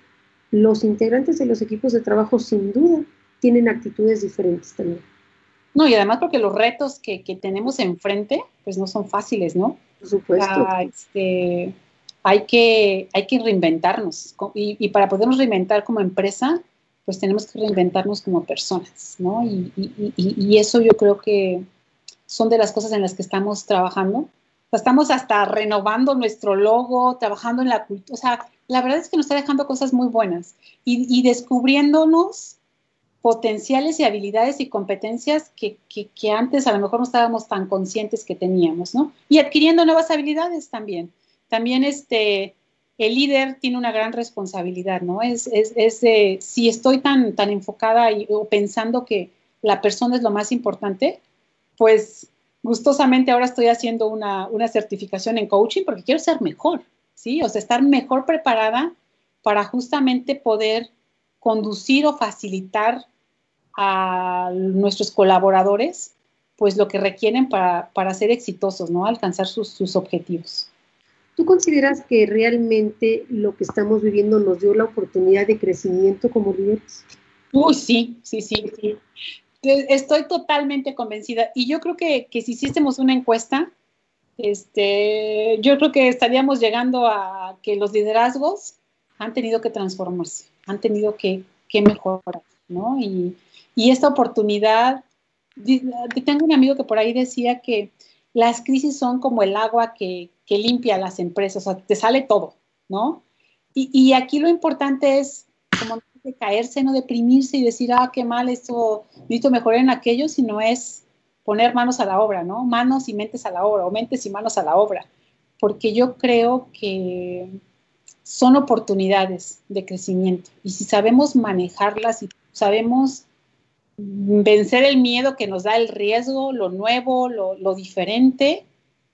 los integrantes de los equipos de trabajo sin duda tienen actitudes diferentes también. No, y además porque los retos que, que tenemos enfrente, pues no son fáciles, ¿no? Supuesto. este, hay, que, hay que reinventarnos. Y, para podernos reinventar como empresa, pues tenemos que reinventarnos como personas, ¿no? Y, eso yo creo que son de las cosas en las que estamos trabajando. Estamos hasta renovando nuestro logo, trabajando en la cultura. O sea, la verdad es que nos está dejando cosas muy buenas y, descubriéndonos potenciales y habilidades y competencias que, que, antes a lo mejor no estábamos tan conscientes que teníamos, ¿no? Y adquiriendo nuevas habilidades también. También este, el líder tiene una gran responsabilidad, ¿no? Es, es, de, si estoy tan, tan enfocada o pensando que la persona es lo más importante, pues gustosamente ahora estoy haciendo una, una certificación en coaching porque quiero ser mejor, ¿sí? O sea, estar mejor preparada para justamente poder conducir o facilitar a nuestros colaboradores pues lo que requieren para, para ser exitosos, ¿no? Alcanzar sus, sus objetivos. ¿Tú consideras que realmente lo que estamos viviendo nos dio la oportunidad de crecimiento como líderes? Uy, sí, sí, sí, sí. Estoy totalmente convencida. Y yo creo que, que si hiciésemos una encuesta, este, yo creo que estaríamos llegando a que los liderazgos han tenido que transformarse, han tenido que, que mejorar, ¿no? Y, y esta oportunidad, tengo un amigo que por ahí decía que las crisis son como el agua que, que limpia las empresas, o sea, te sale todo, ¿no? Y, aquí lo importante es como de caerse, no deprimirse y decir, ah, qué mal, esto, necesito mejorar en aquello, sino es poner manos a la obra, ¿no? Manos y mentes a la obra, o mentes y manos a la obra, porque yo creo que son oportunidades de crecimiento y si sabemos manejarlas y sabemos vencer el miedo que nos da el riesgo, lo nuevo, lo, diferente,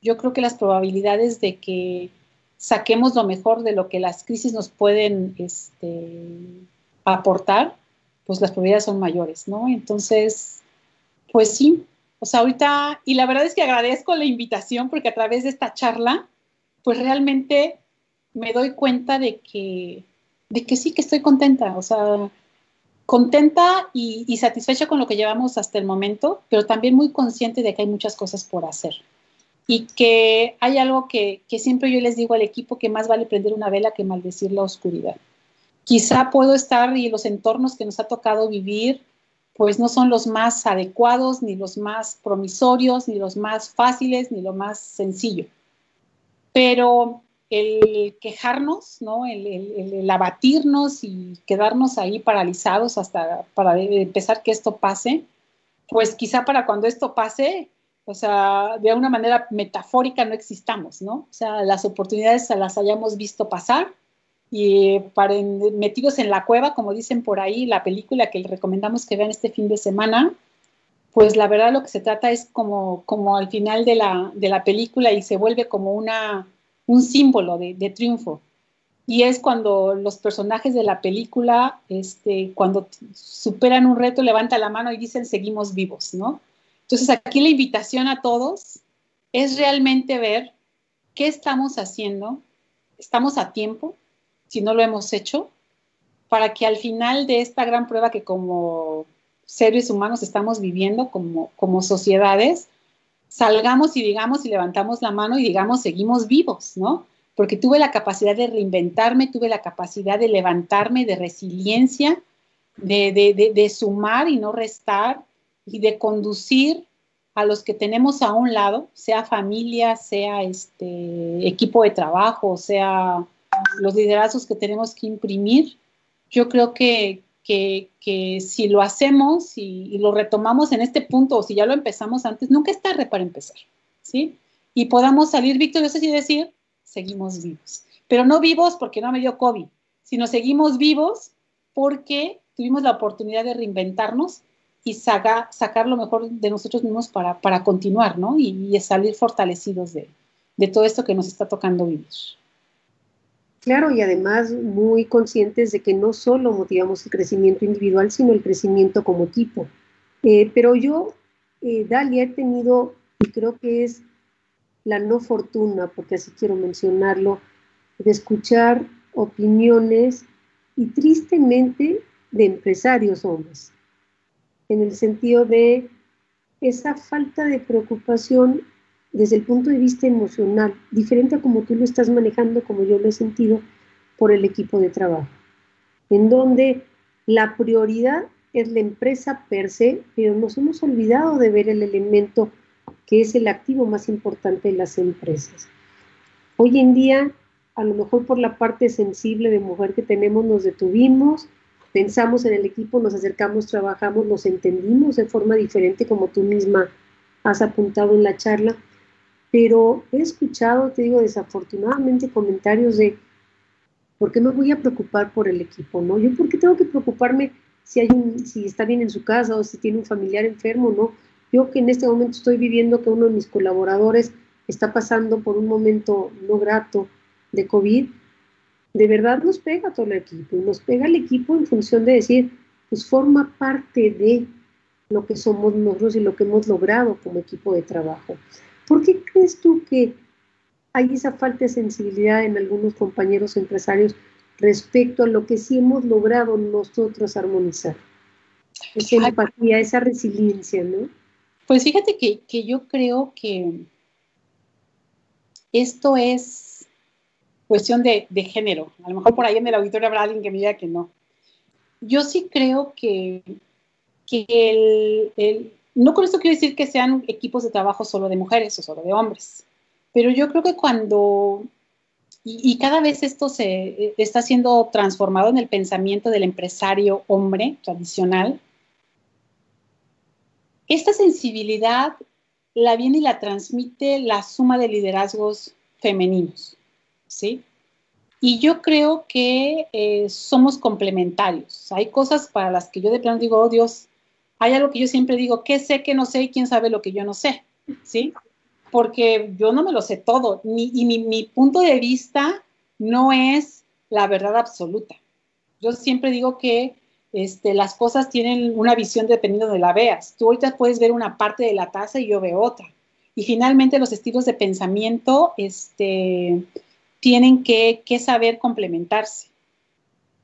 yo creo que las probabilidades de que saquemos lo mejor de lo que las crisis nos pueden este, aportar, pues las probabilidades son mayores, ¿no? Entonces, pues sí, o sea, ahorita, y la verdad es que agradezco la invitación porque a través de esta charla, pues realmente me doy cuenta de que, de que sí que estoy contenta, o sea, contenta y, y satisfecha con lo que llevamos hasta el momento, pero también muy consciente de que hay muchas cosas por hacer y que hay algo que, siempre yo les digo al equipo que más vale prender una vela que maldecir la oscuridad. Quizá puedo estar y los entornos que nos ha tocado vivir pues no son los más adecuados, ni los más promisorios, ni los más fáciles, ni lo más sencillo. Pero el quejarnos, ¿no? el, abatirnos y quedarnos ahí paralizados hasta para empezar que esto pase, pues quizá para cuando esto pase o sea, de una manera metafórica no existamos, ¿no? O sea, las oportunidades las hayamos visto pasar y para metidos en la cueva, como dicen por ahí, la película que les recomendamos que vean este fin de semana, pues la verdad lo que se trata es como, como al final de la, de la película y se vuelve como una, un símbolo de, triunfo. Y es cuando los personajes de la película, este, cuando superan un reto, levantan la mano y dicen seguimos vivos, ¿no? Entonces, aquí la invitación a todos es realmente ver qué estamos haciendo, estamos a tiempo, si no lo hemos hecho, para que al final de esta gran prueba que como seres humanos estamos viviendo, como, como sociedades, salgamos y digamos y levantamos la mano y digamos seguimos vivos, ¿no? Porque tuve la capacidad de reinventarme, tuve la capacidad de levantarme, de resiliencia, de, sumar y no restar, y de conducir a los que tenemos a un lado, sea familia, sea este equipo de trabajo, sea los liderazgos que tenemos que imprimir, yo creo que, que, si lo hacemos y, lo retomamos en este punto, o si ya lo empezamos antes, nunca es tarde para empezar, ¿sí? Y podamos salir victoriosos y decir, seguimos vivos. Pero no vivos porque no me dio COVID, sino seguimos vivos porque tuvimos la oportunidad de reinventarnos y sacar lo mejor de nosotros mismos para, para continuar, ¿no? Y, salir fortalecidos de, de todo esto que nos está tocando vivir. Claro, y además muy conscientes de que no solo motivamos el crecimiento individual, sino el crecimiento como equipo. Eh, pero yo, eh, Dalia, he tenido, y creo que es la no fortuna, porque así quiero mencionarlo, de escuchar opiniones y tristemente de empresarios hombres en el sentido de esa falta de preocupación desde el punto de vista emocional, diferente a como tú lo estás manejando, como yo lo he sentido, por el equipo de trabajo, en donde la prioridad es la empresa per se, pero nos hemos olvidado de ver el elemento que es el activo más importante de las empresas. Hoy en día, a lo mejor por la parte sensible de mujer que tenemos, nos detuvimos, pensamos en el equipo, nos acercamos, trabajamos, nos entendimos de forma diferente, como tú misma has apuntado en la charla, pero he escuchado, te digo, desafortunadamente comentarios de, ¿Por qué me voy a preocupar por el equipo? ¿No? Yo, ¿por qué tengo que preocuparme si, hay un, si está bien en su casa o si tiene un familiar enfermo? ¿No? Yo que en este momento estoy viviendo que uno de mis colaboradores está pasando por un momento no grato de COVID, de verdad nos pega todo el equipo nos pega el equipo en función de decir, pues forma parte de lo que somos nosotros y lo que hemos logrado como equipo de trabajo. ¿Por qué crees tú que hay esa falta de sensibilidad en algunos compañeros empresarios respecto a lo que sí hemos logrado nosotros armonizar? Esa empatía, esa resiliencia, ¿no? Pues fíjate que, que yo creo que esto es cuestión de, de, género. A lo mejor por ahí en el auditorio habrá alguien que me diga que no. Yo sí creo que, que el, el, no con esto quiero decir que sean equipos de trabajo solo de mujeres o solo de hombres, pero yo creo que cuando, y, cada vez esto se está siendo transformado en el pensamiento del empresario hombre tradicional, esta sensibilidad la viene y la transmite la suma de liderazgos femeninos, ¿sí? Y yo creo que eh, somos complementarios. Hay cosas para las que yo de plano digo, oh Dios, hay algo que yo siempre digo, ¿qué sé que no sé y quién sabe lo que yo no sé? ¿Sí? Porque yo no me lo sé todo y mi, punto de vista no es la verdad absoluta. Yo siempre digo que este, las cosas tienen una visión dependiendo de la veas. Tú ahorita puedes ver una parte de la taza y yo veo otra. Y finalmente los estilos de pensamiento este, tienen que saber complementarse.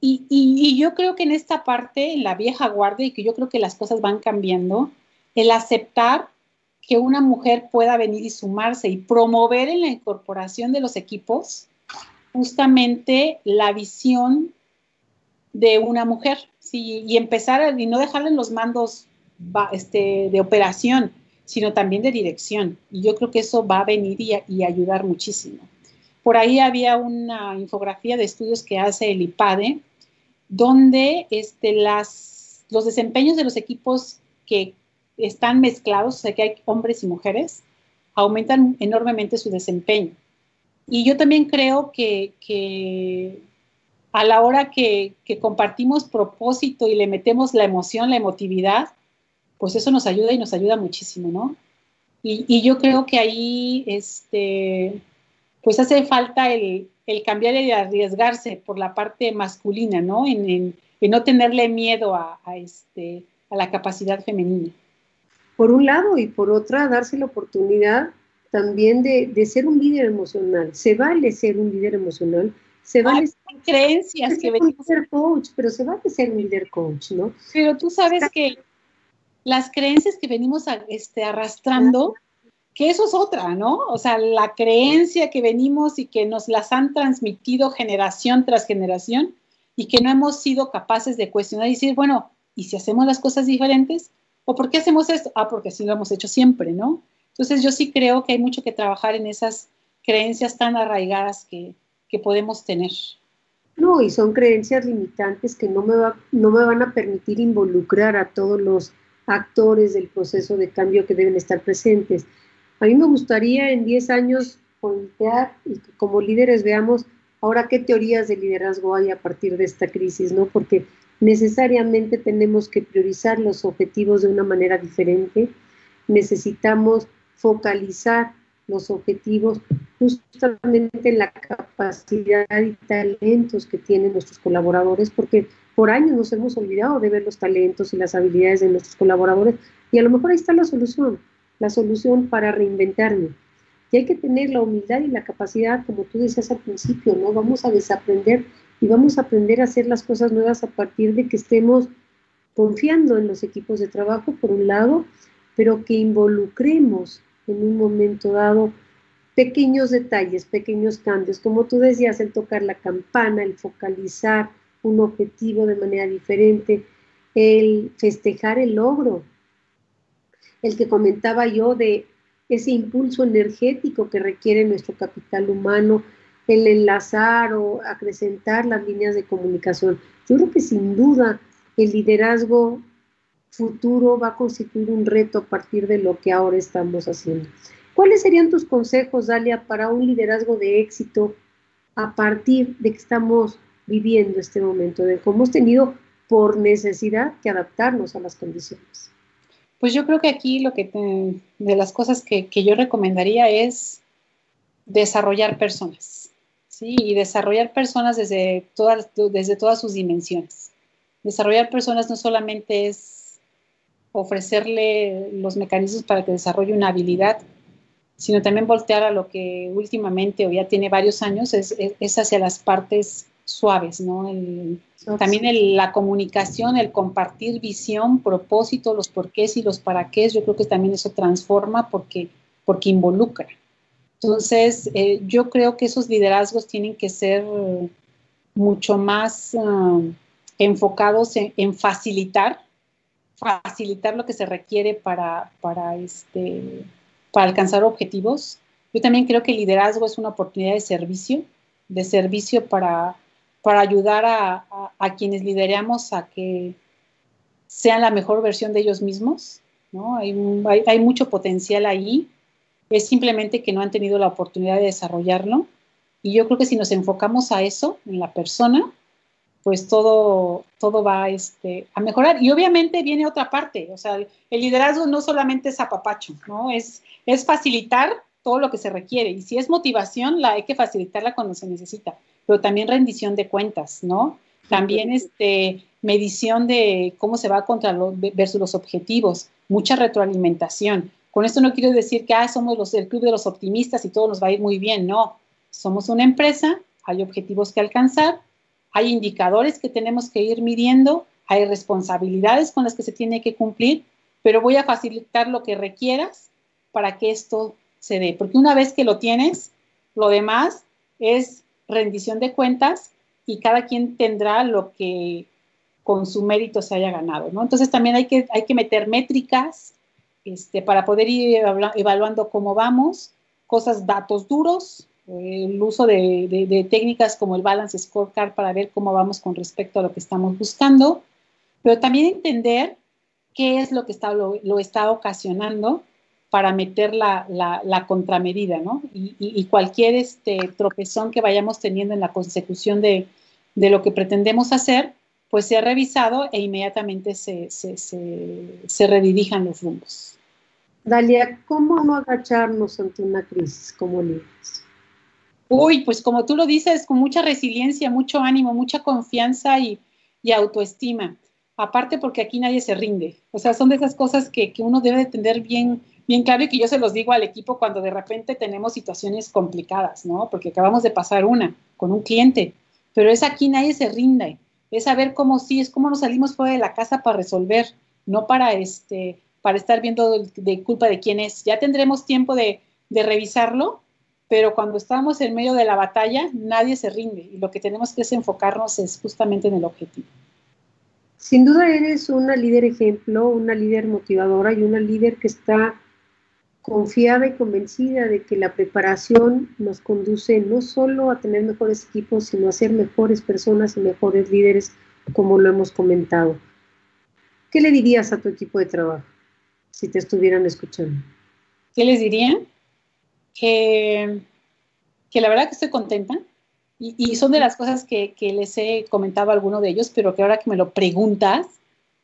Y, y, y, yo creo que en esta parte, en la vieja guardia, y que yo creo que las cosas van cambiando, el aceptar que una mujer pueda venir y sumarse y promover en la incorporación de los equipos justamente la visión de una mujer, ¿sí? y empezar y no dejarle en los mandos este, de operación, sino también de dirección. Y yo creo que eso va a venir y, y ayudar muchísimo. Por ahí había una infografía de estudios que hace el IPADE, donde este, las, los desempeños de los equipos que están mezclados, o sea que hay hombres y mujeres, aumentan enormemente su desempeño. Y yo también creo que, que a la hora que, compartimos propósito y le metemos la emoción, la emotividad, pues eso nos ayuda y nos ayuda muchísimo, ¿no? Y, y yo creo que ahí, este, pues hace falta el, el, cambiar y arriesgarse por la parte masculina, ¿no? En, en, en no tenerle miedo a, a, este, a la capacidad femenina. Por un lado y por otra, darse la oportunidad también de, de ser un líder emocional. Se vale ser un líder emocional, se vale Hay creencias que venimos ser coach, pero se vale ser un líder coach, ¿no? Pero tú sabes que las creencias que venimos a, este, arrastrando, que eso es otra, ¿no? O sea, la creencia que venimos y que nos las han transmitido generación tras generación y que no hemos sido capaces de cuestionar y decir, bueno, ¿y si hacemos las cosas diferentes? ¿O por qué hacemos esto? Ah, porque así lo hemos hecho siempre, ¿no? Entonces yo sí creo que hay mucho que trabajar en esas creencias tan arraigadas que, que podemos tener. No, y son creencias limitantes que no me, va, no me van a permitir involucrar a todos los actores del proceso de cambio que deben estar presentes. A mí me gustaría en 10 años voltear y que como líderes veamos ahora qué teorías de liderazgo hay a partir de esta crisis, ¿no? Porque necesariamente tenemos que priorizar los objetivos de una manera diferente, necesitamos focalizar los objetivos justamente en la capacidad y talentos que tienen nuestros colaboradores, porque por años nos hemos olvidado de ver los talentos y las habilidades de nuestros colaboradores y a lo mejor ahí está la solución, la solución para reinventarme. Y hay que tener la humildad y la capacidad, como tú decías al principio, ¿no? Vamos a desaprender y vamos a aprender a hacer las cosas nuevas a partir de que estemos confiando en los equipos de trabajo, por un lado, pero que involucremos en un momento dado pequeños detalles, pequeños cambios, como tú decías, el tocar la campana, el focalizar un objetivo de manera diferente, el festejar el logro, el que comentaba yo de ese impulso energético que requiere nuestro capital humano, el enlazar o acrecentar las líneas de comunicación. Yo creo que sin duda el liderazgo futuro va a constituir un reto a partir de lo que ahora estamos haciendo. ¿Cuáles serían tus consejos, Dalia, para un liderazgo de éxito a partir de que estamos viviendo este momento, de cómo hemos tenido por necesidad que adaptarnos a las condiciones. Pues yo creo que aquí lo que de las cosas que, que, yo recomendaría es desarrollar personas, ¿sí? Y desarrollar personas desde todas, desde todas sus dimensiones. Desarrollar personas no solamente es ofrecerle los mecanismos para que desarrolle una habilidad, sino también voltear a lo que últimamente o ya tiene varios años, es, es hacia las partes suaves, ¿no? también la comunicación, el compartir visión, propósito, los porqués y los para qué, yo creo que también eso transforma porque, porque involucra. Entonces, eh, yo creo que esos liderazgos tienen que ser mucho más ah, enfocados en, facilitar, facilitar lo que se requiere para, para, este, para alcanzar objetivos. Yo también creo que el liderazgo es una oportunidad de servicio, de servicio para, para ayudar a, quienes lideramos a que sean la mejor versión de ellos mismos. ¿no? Hay, hay, mucho potencial ahí. Es simplemente que no han tenido la oportunidad de desarrollarlo. Y yo creo que si nos enfocamos a eso, en la persona, pues todo, todo va este, a mejorar. Y obviamente viene otra parte, o sea, el liderazgo no solamente es apapacho, ¿no? Es, es facilitar todo lo que se requiere. Y si es motivación, la hay que facilitarla cuando se necesita pero también rendición de cuentas, ¿no? También este, medición de cómo se va contra los, versus los objetivos, mucha retroalimentación. Con esto no quiero decir que ah, somos los, el club de los optimistas y todo nos va a ir muy bien, no. Somos una empresa, hay objetivos que alcanzar, hay indicadores que tenemos que ir midiendo, hay responsabilidades con las que se tiene que cumplir, pero voy a facilitar lo que requieras para que esto se dé, porque una vez que lo tienes, lo demás es rendición de cuentas y cada quien tendrá lo que con su mérito se haya ganado, ¿no? Entonces también hay que, hay que meter métricas este, para poder ir evaluando cómo vamos, cosas, datos duros, el uso de, técnicas como el Balance Scorecard para ver cómo vamos con respecto a lo que estamos buscando, pero también entender qué es lo que está, lo está ocasionando para meter la, la, contramedida, ¿no? Y, cualquier este, tropezón que vayamos teniendo en la consecución de, de lo que pretendemos hacer, pues se ha revisado e inmediatamente se, se, se, redirijan los rumbos. Dalia, ¿cómo no agacharnos ante una crisis como líderes? Uy, pues como tú lo dices, con mucha resiliencia, mucho ánimo, mucha confianza y, y autoestima. Aparte porque aquí nadie se rinde. O sea, son de esas cosas que, que uno debe tener bien, bien claro y que yo se los digo al equipo cuando de repente tenemos situaciones complicadas, ¿no? Porque acabamos de pasar una con un cliente, pero es aquí nadie se rinde, es saber cómo sí, es cómo nos salimos fuera de la casa para resolver, no para este para estar viendo de, culpa de quién es. Ya tendremos tiempo de, de revisarlo, pero cuando estamos en medio de la batalla, nadie se rinde y lo que tenemos que es enfocarnos es justamente en el objetivo. Sin duda eres una líder ejemplo, una líder motivadora y una líder que está confiada y convencida de que la preparación nos conduce no solo a tener mejores equipos, sino a ser mejores personas y mejores líderes, como lo hemos comentado. ¿Qué le dirías a tu equipo de trabajo si te estuvieran escuchando? ¿Qué les diría? Que, que la verdad que estoy contenta y, son de las cosas que, que, les he comentado a alguno de ellos, pero que ahora que me lo preguntas,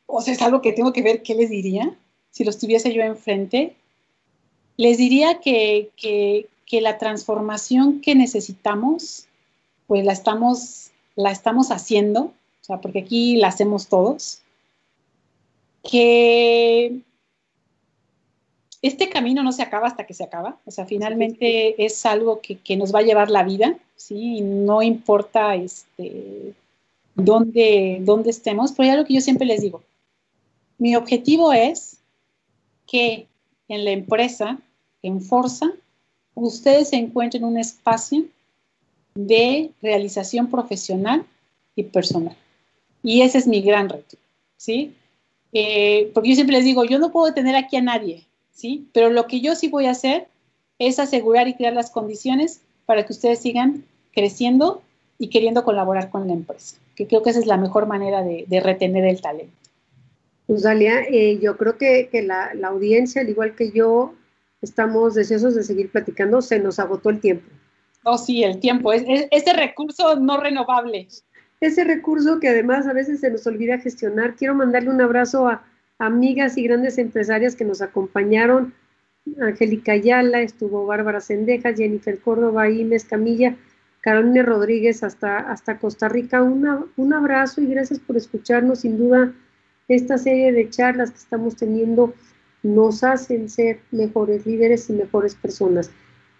o sea, es algo que tengo que ver qué les diría. Si los tuviese yo enfrente les diría que, la transformación que necesitamos, pues la estamos, la estamos haciendo, o sea, porque aquí la hacemos todos, que este camino no se acaba hasta que se acaba, o sea, finalmente es algo que, nos va a llevar la vida, ¿sí? No importa este, dónde, dónde estemos, pero hay algo que yo siempre les digo, mi objetivo es que en la empresa en Forza, ustedes se encuentren un espacio de realización profesional y personal. Y ese es mi gran reto, ¿sí? Eh, porque yo siempre les digo, yo no puedo tener aquí a nadie, ¿sí? Pero lo que yo sí voy a hacer es asegurar y crear las condiciones para que ustedes sigan creciendo y queriendo colaborar con la empresa, que creo que esa es la mejor manera de, retener el talento. Pues Dalia, eh, yo creo que, la, la, audiencia, al igual que yo, estamos deseosos de seguir platicando, se nos agotó el tiempo. Oh, sí, el tiempo, es, ese recurso no renovable. Ese recurso que además a veces se nos olvida gestionar. Quiero mandarle un abrazo a amigas y grandes empresarias que nos acompañaron. Angélica Ayala, estuvo Bárbara Sendejas, Jennifer Córdoba, Inés Camilla, Carolina Rodríguez hasta, hasta Costa Rica. un abrazo y gracias por escucharnos. Sin duda, esta serie de charlas que estamos teniendo nos hacen ser mejores líderes y mejores personas.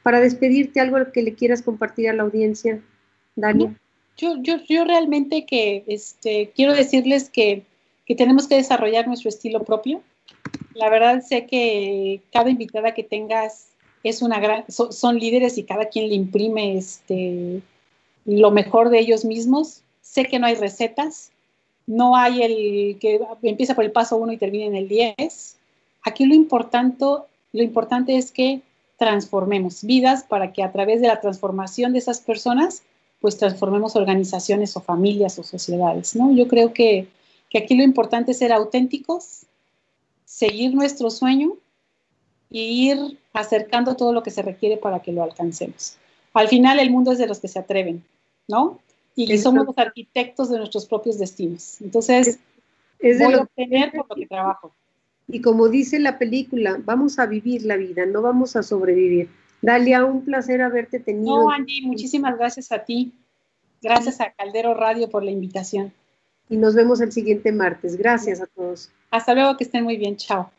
Para despedirte, algo que le quieras compartir a la audiencia, Dani. Yo, yo, yo realmente que este, quiero decirles que, que tenemos que desarrollar nuestro estilo propio. La verdad sé que cada invitada que tengas es una gran, son, líderes y cada quien le imprime este, lo mejor de ellos mismos. Sé que no hay recetas, no hay el que empieza por el paso 1 y termina en el 10. Aquí lo importante, lo importante es que transformemos vidas para que a través de la transformación de esas personas, pues transformemos organizaciones o familias o sociedades, ¿no? Yo creo que, que aquí lo importante es ser auténticos, seguir nuestro sueño y ir acercando todo lo que se requiere para que lo alcancemos. Al final el mundo es de los que se atreven, ¿no? Y somos los arquitectos de nuestros propios destinos. Entonces, es, voy a obtener por lo que trabajo. Y como dice la película, vamos a vivir la vida, no vamos a sobrevivir. Dalia, un placer haberte tenido. No, Andy, muchísimas gracias a ti. Gracias a Caldero Radio por la invitación. Y nos vemos el siguiente martes. Gracias a todos. Hasta luego, que estén muy bien. Chao.